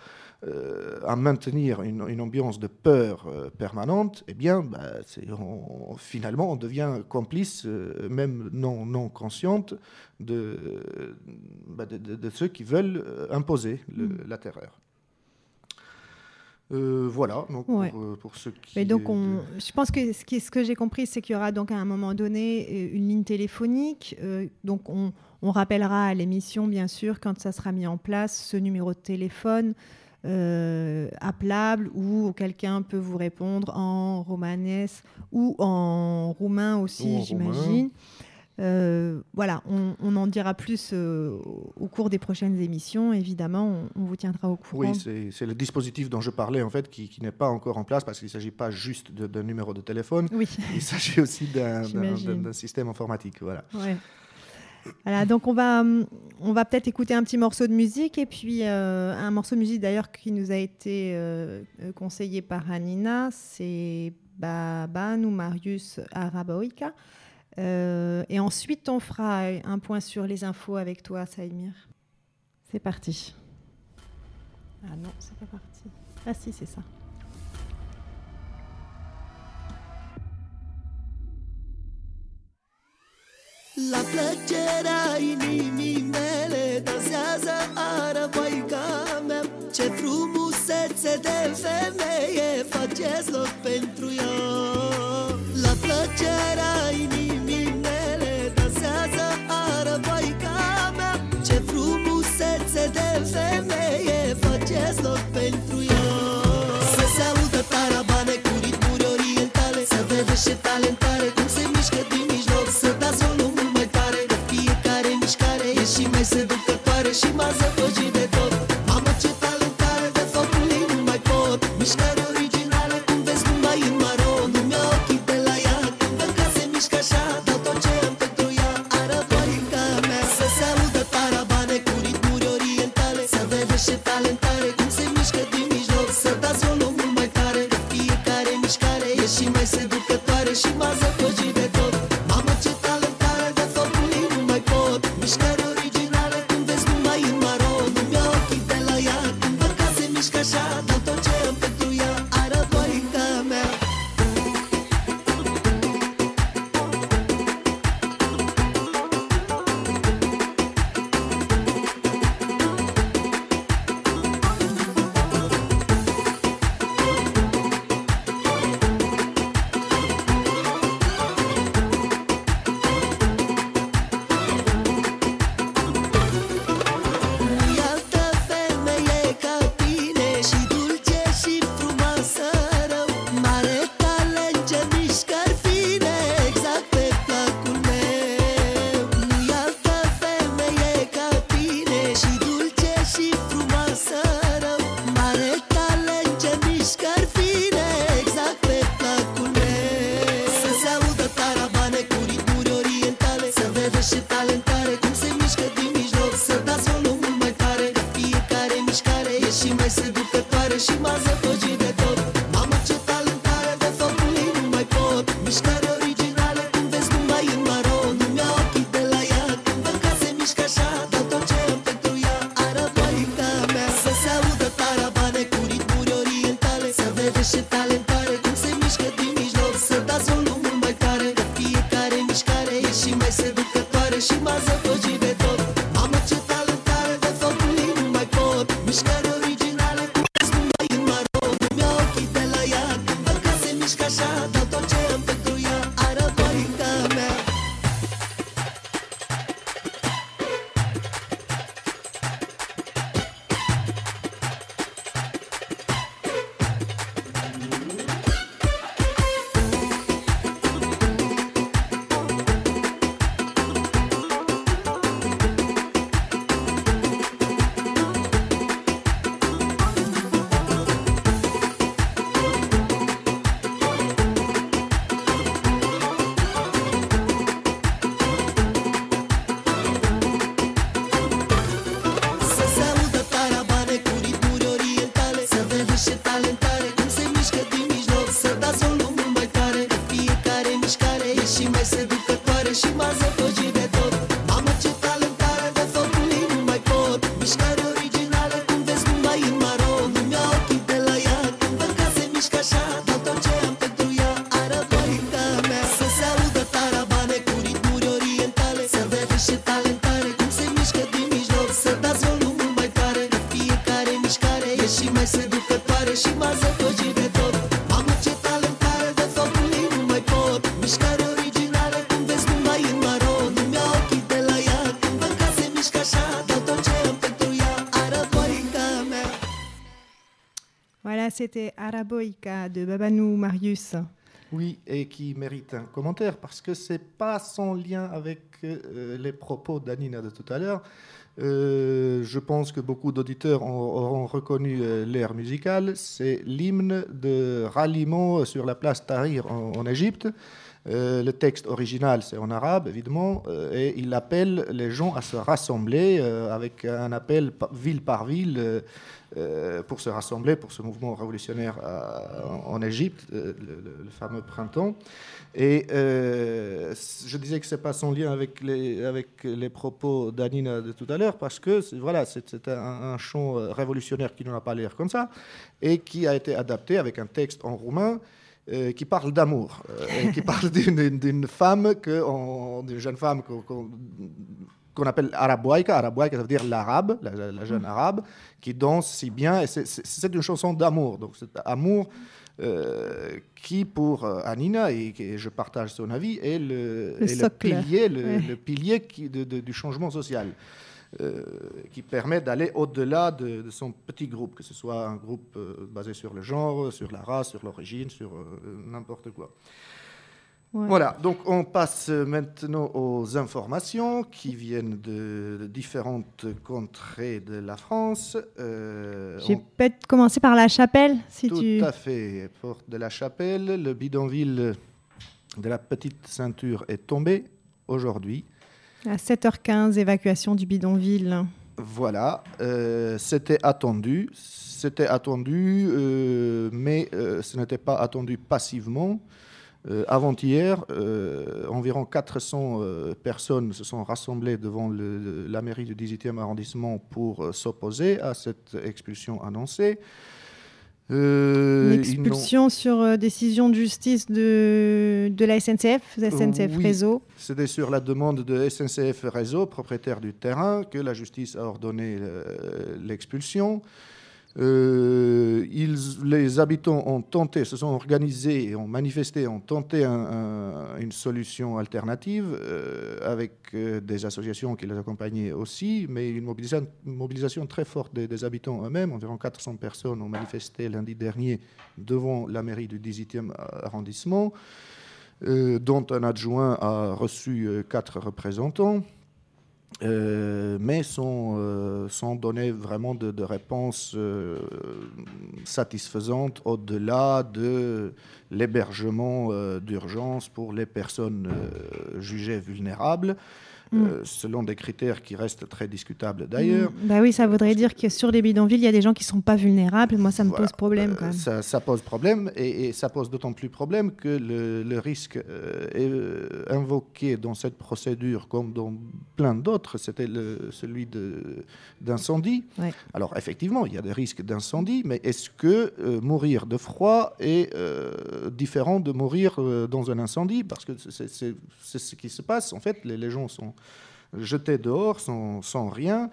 euh, à maintenir une, ambiance de peur permanente, eh bien, bah, finalement, on devient complice, même non, non consciente, de, bah, de, ceux qui veulent imposer mm. la terreur. Voilà, donc pour, ceux qui. Mais donc, on, je pense que ce, ce que j'ai compris, c'est qu'il y aura donc à un moment donné une ligne téléphonique. donc, on, on, rappellera à l'émission, bien sûr, quand ça sera mis en place, ce numéro de téléphone euh, appelable où quelqu'un peut vous répondre en romanesque ou en roumain aussi, j'imagine. Euh, voilà, on, en dira plus euh, au cours des prochaines émissions. Évidemment, on, vous tiendra au courant. Oui, c'est le dispositif dont je parlais, en fait, qui, n'est pas encore en place parce qu'il ne s'agit pas juste d'un numéro de téléphone. Oui. Il s'agit aussi d'un système informatique. Voilà. Ouais. Voilà, donc on va, on va peut-être écouter un petit morceau de musique et puis euh, un morceau de musique d'ailleurs qui nous a été euh, conseillé par Anina, c'est Baban ou Marius Araboika. Euh, et ensuite, on fera un point sur les infos avec toi, Saïmir. C'est parti. Ah non, c'est pas parti. Ah si, c'est ça. La plăcerea inimii mele Dansează arăboica mea Ce frumusețe de femeie Faceți loc pentru ea La plăcerea inimii și talentare Cum se mișcă din mijloc. Să dați volum și mai seducătoare și m-a zăpăcit Cause I c'était Araboica de Babanou Marius. Oui, et qui mérite un commentaire parce que c'est pas sans lien avec euh, les propos d'Anina de tout à l'heure. Euh, je pense que beaucoup d'auditeurs ont- auront reconnu euh, l'air musical. C'est l'hymne de ralliement sur la place Tahrir en, Égypte. Euh, le texte original, c'est en arabe, évidemment, et il appelle les gens à se rassembler avec un appel ville par ville pour se rassembler pour ce mouvement révolutionnaire euh, en, Égypte, euh, le, fameux printemps. Et euh, je disais que c'est pas sans lien avec les, propos d'Anina de tout à l'heure, parce que voilà, c'est un, chant euh, révolutionnaire qui n'en a pas l'air comme ça, et qui a été adapté avec un texte en roumain euh, qui parle d'amour, euh, qui parle d'une femme, que d'une jeune femme qu'on qu'on- qu'on appelle araboïka. Araboïka, ça veut dire l'arabe, la, jeune arabe, qui danse si bien. Et c'est- une chanson d'amour. Donc, c'est amour euh, qui, pour euh, Anina, et, et je partage son avis, est le, Le est socle. pilier, le, Ouais. le pilier qui- de- de- du changement social. euh, qui permet d'aller au-delà de, de son petit groupe, que ce soit un groupe euh, basé sur le genre, sur la race, sur l'origine, sur n'importe quoi. Ouais. Voilà, donc on passe maintenant aux informations qui viennent de, différentes contrées de la France. Euh, J'ai on- peut-être commencé par la chapelle, si tout tu... à fait, porte de la chapelle, le bidonville de la petite ceinture est tombé aujourd'hui. À 7h15, évacuation du bidonville. Voilà, euh, c'était attendu, c'était attendu, euh, mais euh, ce n'était pas attendu passivement. Euh, Avant-hier, euh, environ 400 euh, personnes se sont rassemblées devant le- la mairie du 18e arrondissement pour s'opposer à cette expulsion annoncée. Euh, Une ils n'ont- expulsion sur décision de justice de, de la SNCF, de SNCF oui. Réseau. C'était sur la demande de SNCF Réseau, propriétaire du terrain, que la justice a ordonné l'expulsion. Euh, ils- les habitants ont tenté, se sont organisés, ont manifesté, ont tenté un- un- une solution alternative euh, avec euh, des associations qui les accompagnaient aussi, mais une mobilisation, très forte des, des habitants eux-mêmes. Environ 400 personnes ont manifesté lundi dernier devant la mairie du 18e arrondissement dont un adjoint a reçu quatre représentants, euh, mais sans, euh, sans donner vraiment de, de réponse euh, satisfaisante au-delà de l'hébergement d'urgence pour les personnes jugées vulnérables. Euh, selon des critères qui restent très discutables d'ailleurs. Mm. Bah oui, ça voudrait dire que sur les bidonvilles, il y a des gens qui sont pas vulnérables. Moi, ça me Voilà. pose problème quand Euh, même. Ça, ça pose problème et, et ça pose d'autant plus problème que le, le risque euh, est euh, invoqué dans cette procédure comme dans plein d'autres, c'était celui d'incendie. Ouais. Alors effectivement, il y a des risques d'incendie, mais est-ce que euh, mourir de froid est euh, différent de mourir euh, dans un incendie? Parce que c'est ce qui se passe. En fait, les, les gens sont jetés dehors sans, rien.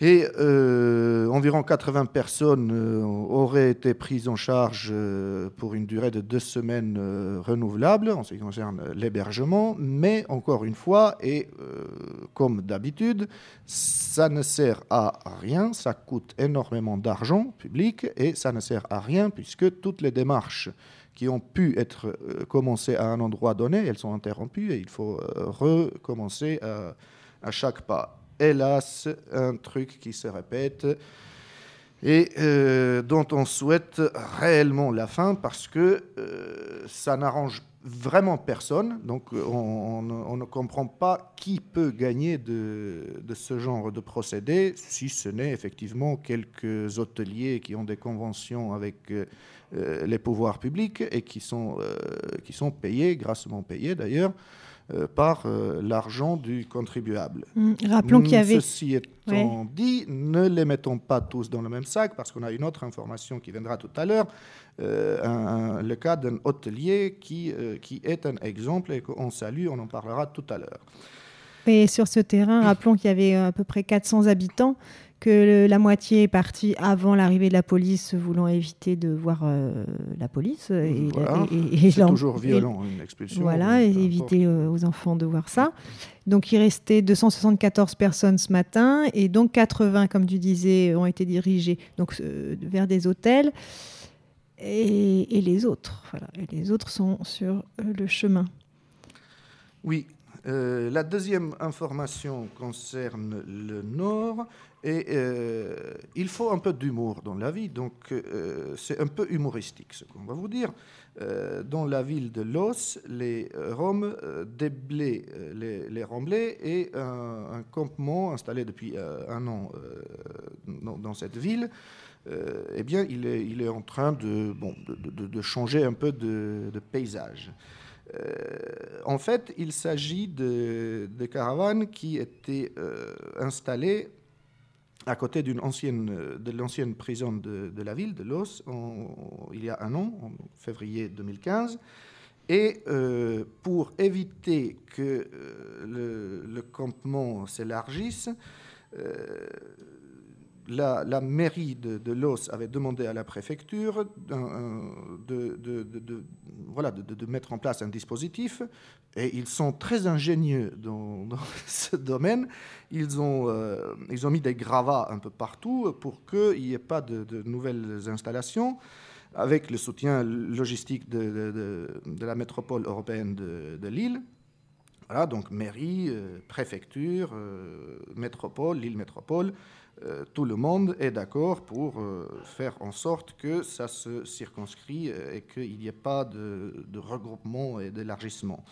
Et euh, environ 80 personnes euh, auraient été prises en charge euh, pour une durée de deux semaines renouvelable en ce qui concerne l'hébergement. Mais encore une fois, et comme d'habitude, ça ne sert à rien, ça coûte énormément d'argent public et ça ne sert à rien puisque toutes les démarches qui ont pu être commencées à un endroit donné, elles sont interrompues et il faut recommencer à chaque pas hélas, un truc qui se répète et euh, dont on souhaite réellement la fin parce que euh, ça n'arrange vraiment personne. Donc on, ne comprend pas qui peut gagner de, ce genre de procédé, si ce n'est effectivement quelques hôteliers qui ont des conventions avec euh, les pouvoirs publics et qui sont, qui sont payés, grassement payés d'ailleurs, euh, par euh, l'argent du contribuable. Mmh. Rappelons qu'il y avait. Ceci étant dit, ne les mettons pas tous dans le même sac parce qu'on a une autre information qui viendra tout à l'heure. Euh, le cas d'un hôtelier qui, qui est un exemple et qu'on salue, on en parlera tout à l'heure. Et sur ce terrain, rappelons qu'il y avait à peu près 400 habitants que la moitié est partie avant l'arrivée de la police, voulant éviter de voir euh, la police. Et, c'est toujours violent, une expulsion. Voilà, et éviter euh, aux enfants de voir ça. Donc il restait 274 personnes ce matin, et donc 80, comme tu disais, ont été dirigées donc, euh, vers des hôtels. Et, les autres, voilà, et les autres sont sur le chemin. Oui, la deuxième information concerne le Nord. Et euh, il faut un peu d'humour dans la vie, donc euh, c'est un peu humoristique ce qu'on va vous dire. Euh, dans la ville de Los, les Roms déblaient les, les remblais et un, campement installé depuis un an dans, cette ville, eh bien, il est, en train de, de, de, changer un peu de, paysage. en fait, il s'agit de, caravanes qui étaient installées à côté ancienne, de l'ancienne prison de, la ville de Los, il y a un an, en février 2015. Et euh, pour éviter que euh, le, campement s'élargisse, euh, la, mairie de, Los avait demandé à la préfecture de, de, mettre en place un dispositif. Et ils sont très ingénieux dans, ce domaine. Ils ont, euh, ils ont mis des gravats un peu partout pour qu'il n'y ait pas de, nouvelles installations avec le soutien logistique de, la métropole européenne de, Lille. Voilà, donc mairie, euh, préfecture, euh, métropole, Lille métropole, tout le monde est d'accord pour euh, faire en sorte que ça se circonscrit euh, et qu'il n'y ait pas de, regroupement et d'élargissement.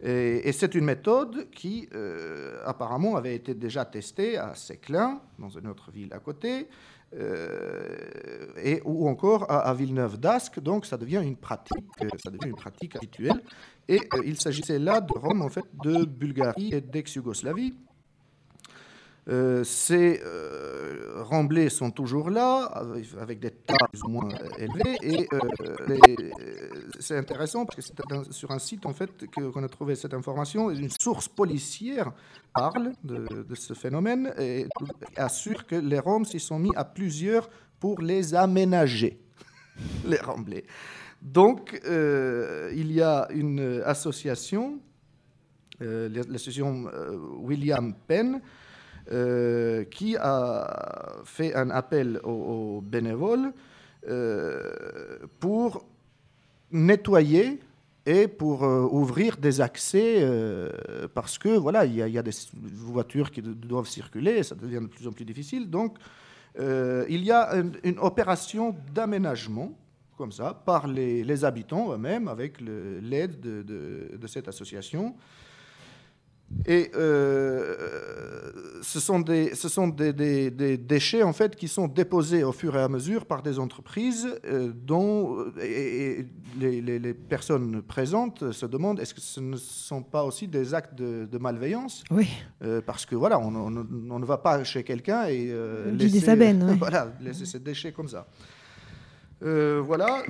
Et, c'est une méthode qui apparemment avait été déjà testée à Séclin, dans une autre ville à côté, et, ou encore à, Villeneuve d'Ascq. Donc ça devient une pratique, ça devient une pratique habituelle. Et il s'agissait là de Rome, en fait, de Bulgarie et d'ex-Yougoslavie. Euh, ces euh, remblais sont toujours là, avec, des tas plus ou moins élevés. Et euh, c'est intéressant parce que c'est sur un site en fait qu'on a trouvé cette information. Une source policière parle de, ce phénomène et assure que les Roms s'y sont mis à plusieurs pour les aménager, les remblais. Donc, il y a une association, l'association William Penn, euh, qui a fait un appel aux, bénévoles euh, pour nettoyer et pour euh, ouvrir des accès parce que voilà il y, a des voitures qui doivent circuler ça devient de plus en plus difficile. Donc il y a une, opération d'aménagement comme ça par les, habitants eux-mêmes avec l'aide de, de, cette association et euh, ce sont, des, ce sont des, des, déchets en fait qui sont déposés au fur et à mesure par des entreprises euh, dont et, les, les, personnes présentes se demandent est-ce que ce ne sont pas aussi des actes de, malveillance? Oui. Euh, parce que voilà, on, on, ne va pas chez quelqu'un et laisser, des voilà, laisser ces déchets comme ça. voilà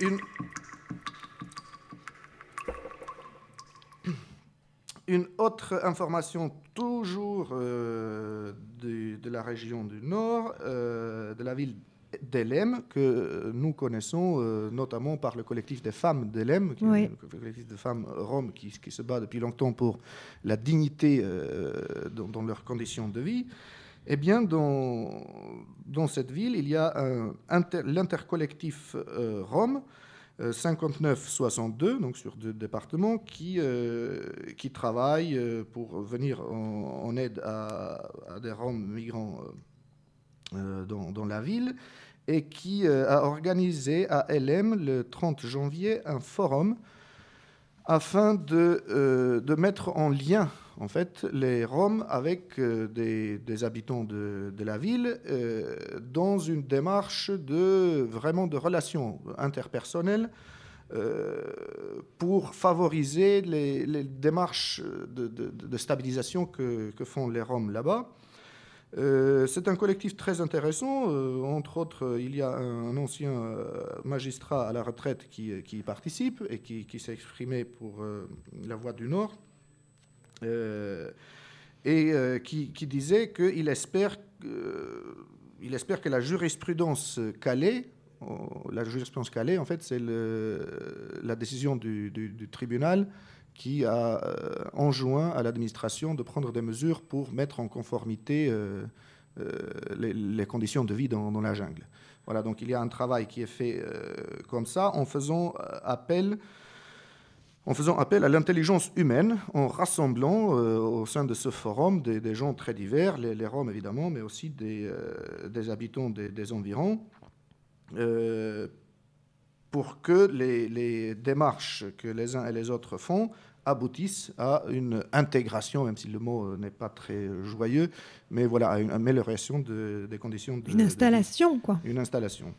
une Une autre information toujours euh, de, la région du Nord, de la ville d'Elem, que nous connaissons notamment par le collectif des femmes d'Elem, le collectif de femmes roms qui, se bat depuis longtemps pour la dignité dans, leurs conditions de vie. Eh bien, dans, dans cette ville, il y a l'intercollectif Rome 59-62, euh, donc sur deux départements, qui, euh, qui travaillent euh, pour venir en, aide à, des Roms migrants dans, dans, la ville et qui a organisé à LM le 30 janvier un forum afin de, de mettre en lien en fait, les Roms avec euh, des, habitants de, la ville euh, dans une démarche de vraiment de relations interpersonnelles euh, pour favoriser les, démarches de, stabilisation que, font les Roms là-bas. c'est un collectif très intéressant. entre autres, il y a un, ancien magistrat à la retraite qui, y participe et qui, qui s'est exprimé pour la Voix du Nord. Euh, et euh, qui, disait qu'il espère, il espère que la jurisprudence Calais, la jurisprudence Calais, en fait, c'est la décision du, tribunal qui a euh, enjoint à l'administration de prendre des mesures pour mettre en conformité les, conditions de vie dans, la jungle. Voilà, donc il y a un travail qui est fait comme ça en faisant appel en faisant appel à l'intelligence humaine, en rassemblant euh, au sein de ce forum des, gens très divers, les, Roms évidemment, mais aussi des, euh, habitants des, environs, euh, pour que les, démarches que les uns et les autres font aboutissent à une intégration, même si le mot n'est pas très joyeux, mais voilà, à une amélioration des conditions de... Une installation, quoi. Une installation.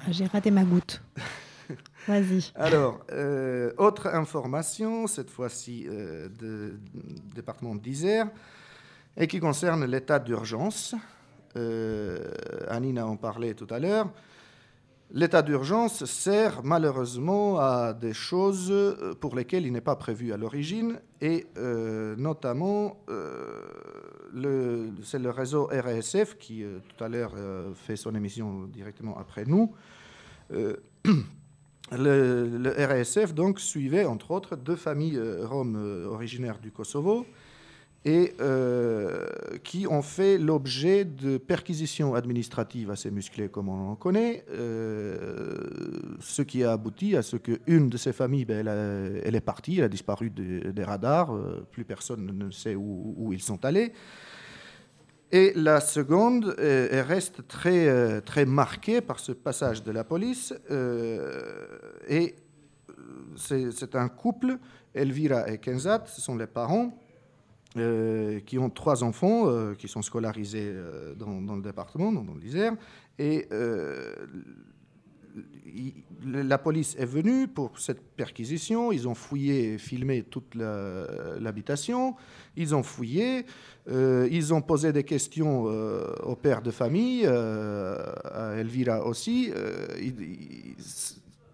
Ah, j'ai raté ma goutte. Vas-y. Alors, euh, autre information, cette fois-ci euh, du département d'Isère, et qui concerne l'état d'urgence. Euh, Anina en parlait tout à l'heure. L'état d'urgence sert malheureusement à des choses pour lesquelles il n'est pas prévu à l'origine, et notamment, c'est le réseau RSF qui, tout à l'heure, fait son émission directement après nous. Le, RSF donc suivait entre autres deux familles euh, roms euh, originaires du Kosovo et euh, qui ont fait l'objet de perquisitions administratives assez musclées comme on en connaît, ce qui a abouti à ce qu'une de ces familles, ben, elle, est partie, elle a disparu des radars, plus personne ne sait où ils sont allés. Et la seconde euh, reste très, euh, très marquée par ce passage de la police. Euh, et c'est un couple, Elvira et Kenzat, ce sont les parents, qui ont trois enfants qui sont scolarisés dans, dans, le département, dans, l'Isère. Et la police est venue pour cette perquisition. Ils ont fouillé et filmé toute l'habitation. ils ont fouillé. Euh, ils ont posé des questions euh, au père de famille, euh, à Elvira aussi.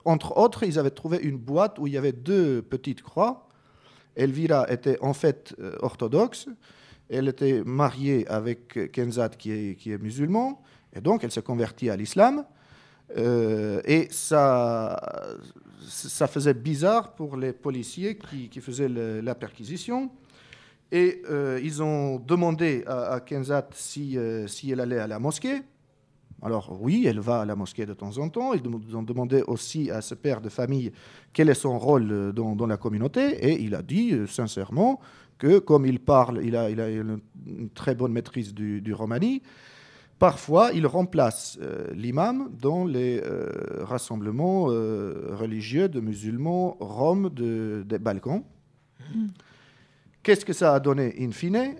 entre autres, ils avaient trouvé une boîte où il y avait deux petites croix. Elvira était en fait orthodoxe. Elle était mariée avec Kenzat, qui est, qui est musulman. Et donc, elle s'est convertie à l'islam. Et ça, ça faisait bizarre pour les policiers qui, faisaient la perquisition. Et euh, ils ont demandé à, Kenzat si, euh, si, elle allait à la mosquée. Alors oui, elle va à la mosquée de temps en temps. Ils ont demandé aussi à ce père de famille quel est son rôle euh, dans, la communauté. Et il a dit sincèrement que comme il parle, il a, une, très bonne maîtrise du romani. Parfois, il remplace l'imam dans les rassemblements religieux de musulmans roms de, des Balkans. Mmh. Qu'est-ce que ça a donné in fine?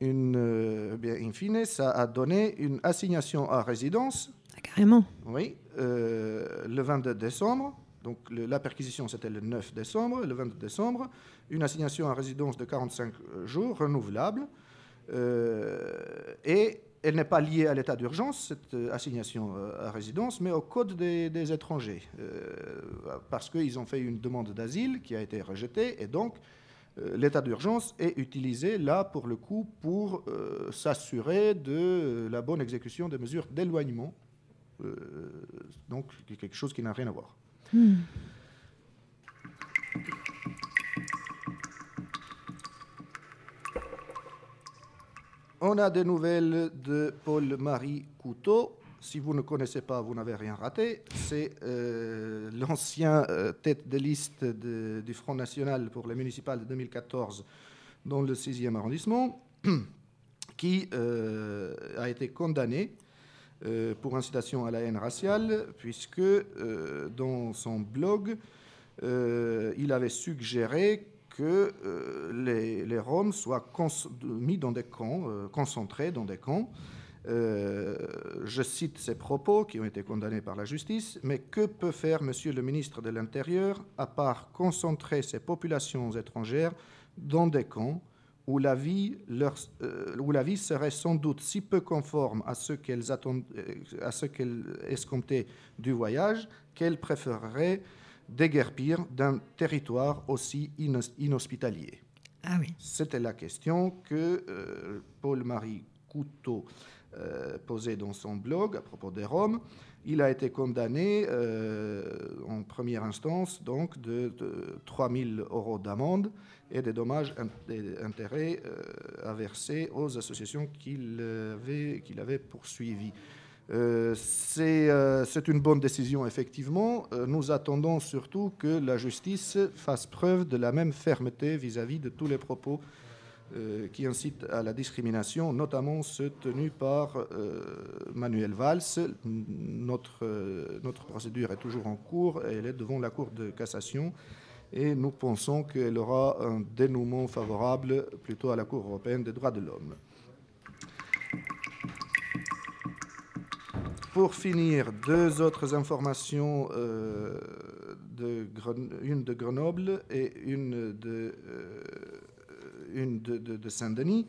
Une, euh, bien, in fine, ça a donné une assignation à résidence. Ah, carrément. Oui, euh, le 22 décembre. Donc la perquisition, c'était le 9 décembre. Le 22 décembre, une assignation à résidence de 45 jours, renouvelable. Euh, et elle n'est pas liée à l'état d'urgence, cette assignation à résidence, mais au Code des, étrangers. parce qu'ils ont fait une demande d'asile qui a été rejetée. Et donc, euh, l'état d'urgence est utilisé là, pour le coup, pour s'assurer de la bonne exécution des mesures d'éloignement. donc, quelque chose qui n'a rien à voir. Hmm. On a des nouvelles de Paul-Marie Couteau. Si vous ne connaissez pas, vous n'avez rien raté. C'est euh, l'ancien euh, tête de liste du Front National pour les municipales de 2014 dans le 6e arrondissement, qui euh, a été condamné pour incitation à la haine raciale, puisque dans son blog, il avait suggéré que euh, les, Roms soient mis dans des camps, euh, concentrés dans des camps. Euh, je cite ces propos qui ont été condamnés par la justice, mais que peut faire Monsieur le ministre de l'Intérieur à part concentrer ces populations étrangères dans des camps où la vie, serait sans doute si peu conforme à ce qu'elles escomptaient du voyage qu'elles préféreraient déguerpir d'un territoire aussi inhospitalier. Ah oui. C'était la question que euh, Paul-Marie Couteau euh, posait dans son blog à propos des Roms. Il a été condamné euh, en première instance donc de, 3 000 euros d'amende et des dommages et intérêts à verser aux associations qu'il avait, qu'il avait poursuivies. Euh, euh, c'est une bonne décision, effectivement. Euh, nous attendons surtout que la justice fasse preuve de la même fermeté vis-à-vis de tous les propos qui incitent à la discrimination, notamment ceux tenus par Manuel Valls. Notre, procédure est toujours en cours elle est devant la Cour de cassation. Et nous pensons qu'elle aura un dénouement favorable plutôt à la Cour européenne des droits de l'homme. Pour finir, deux autres informations, euh, de une de Grenoble et une de, euh, une de, Saint-Denis.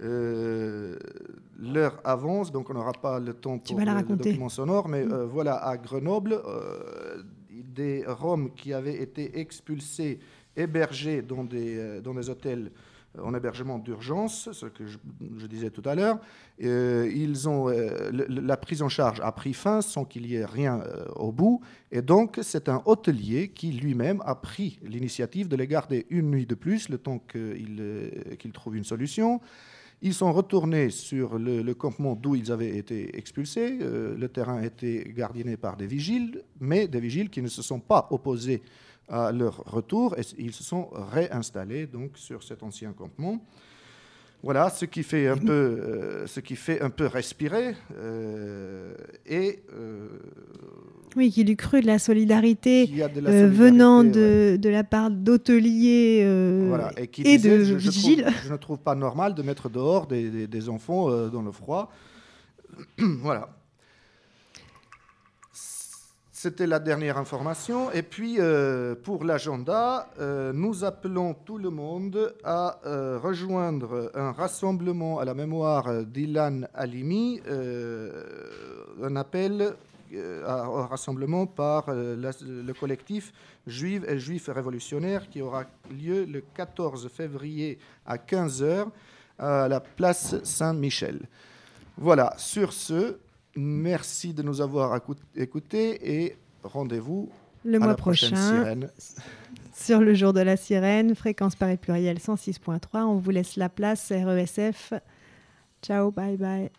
Euh, l'heure avance, donc on n'aura pas le temps pour le, document sonore, mais mm. voilà, à Grenoble, des Roms qui avaient été expulsés, hébergés dans des, dans des hôtels en hébergement d'urgence, ce que je, disais tout à l'heure. Euh, ils ont, euh, la prise en charge a pris fin sans qu'il y ait rien euh, au bout. Et donc, c'est un hôtelier qui lui-même a pris l'initiative de les garder une nuit de plus, le temps qu'il trouve une solution. Ils sont retournés sur le, campement d'où ils avaient été expulsés. le terrain été gardienné par des vigiles, mais des vigiles qui ne se sont pas opposés à leur retour et ils se sont réinstallés donc sur cet ancien campement. Voilà ce qui fait un peu, euh, ce qui fait un peu respirer euh, et euh, oui, qu'il eût cru de la solidarité, venant de, de, la part d'hôteliers et, de je, vigiles. Je, ne trouve pas normal de mettre dehors des, des, des enfants dans le froid. voilà. C'était la dernière information. Et puis, euh, pour l'agenda, euh, nous appelons tout le monde à euh, rejoindre un rassemblement à la mémoire d'Ilan Halimi, un appel au rassemblement par le collectif Juifs et Juifs révolutionnaires qui aura lieu le 14 février à 15h à la place Saint-Michel. Voilà, sur ce, Merci de nous avoir écoutés et rendez-vous le mois prochain sur le jour de la sirène, fréquence Paris pluriel 106.3. On vous laisse la place, RESF. Ciao, bye bye.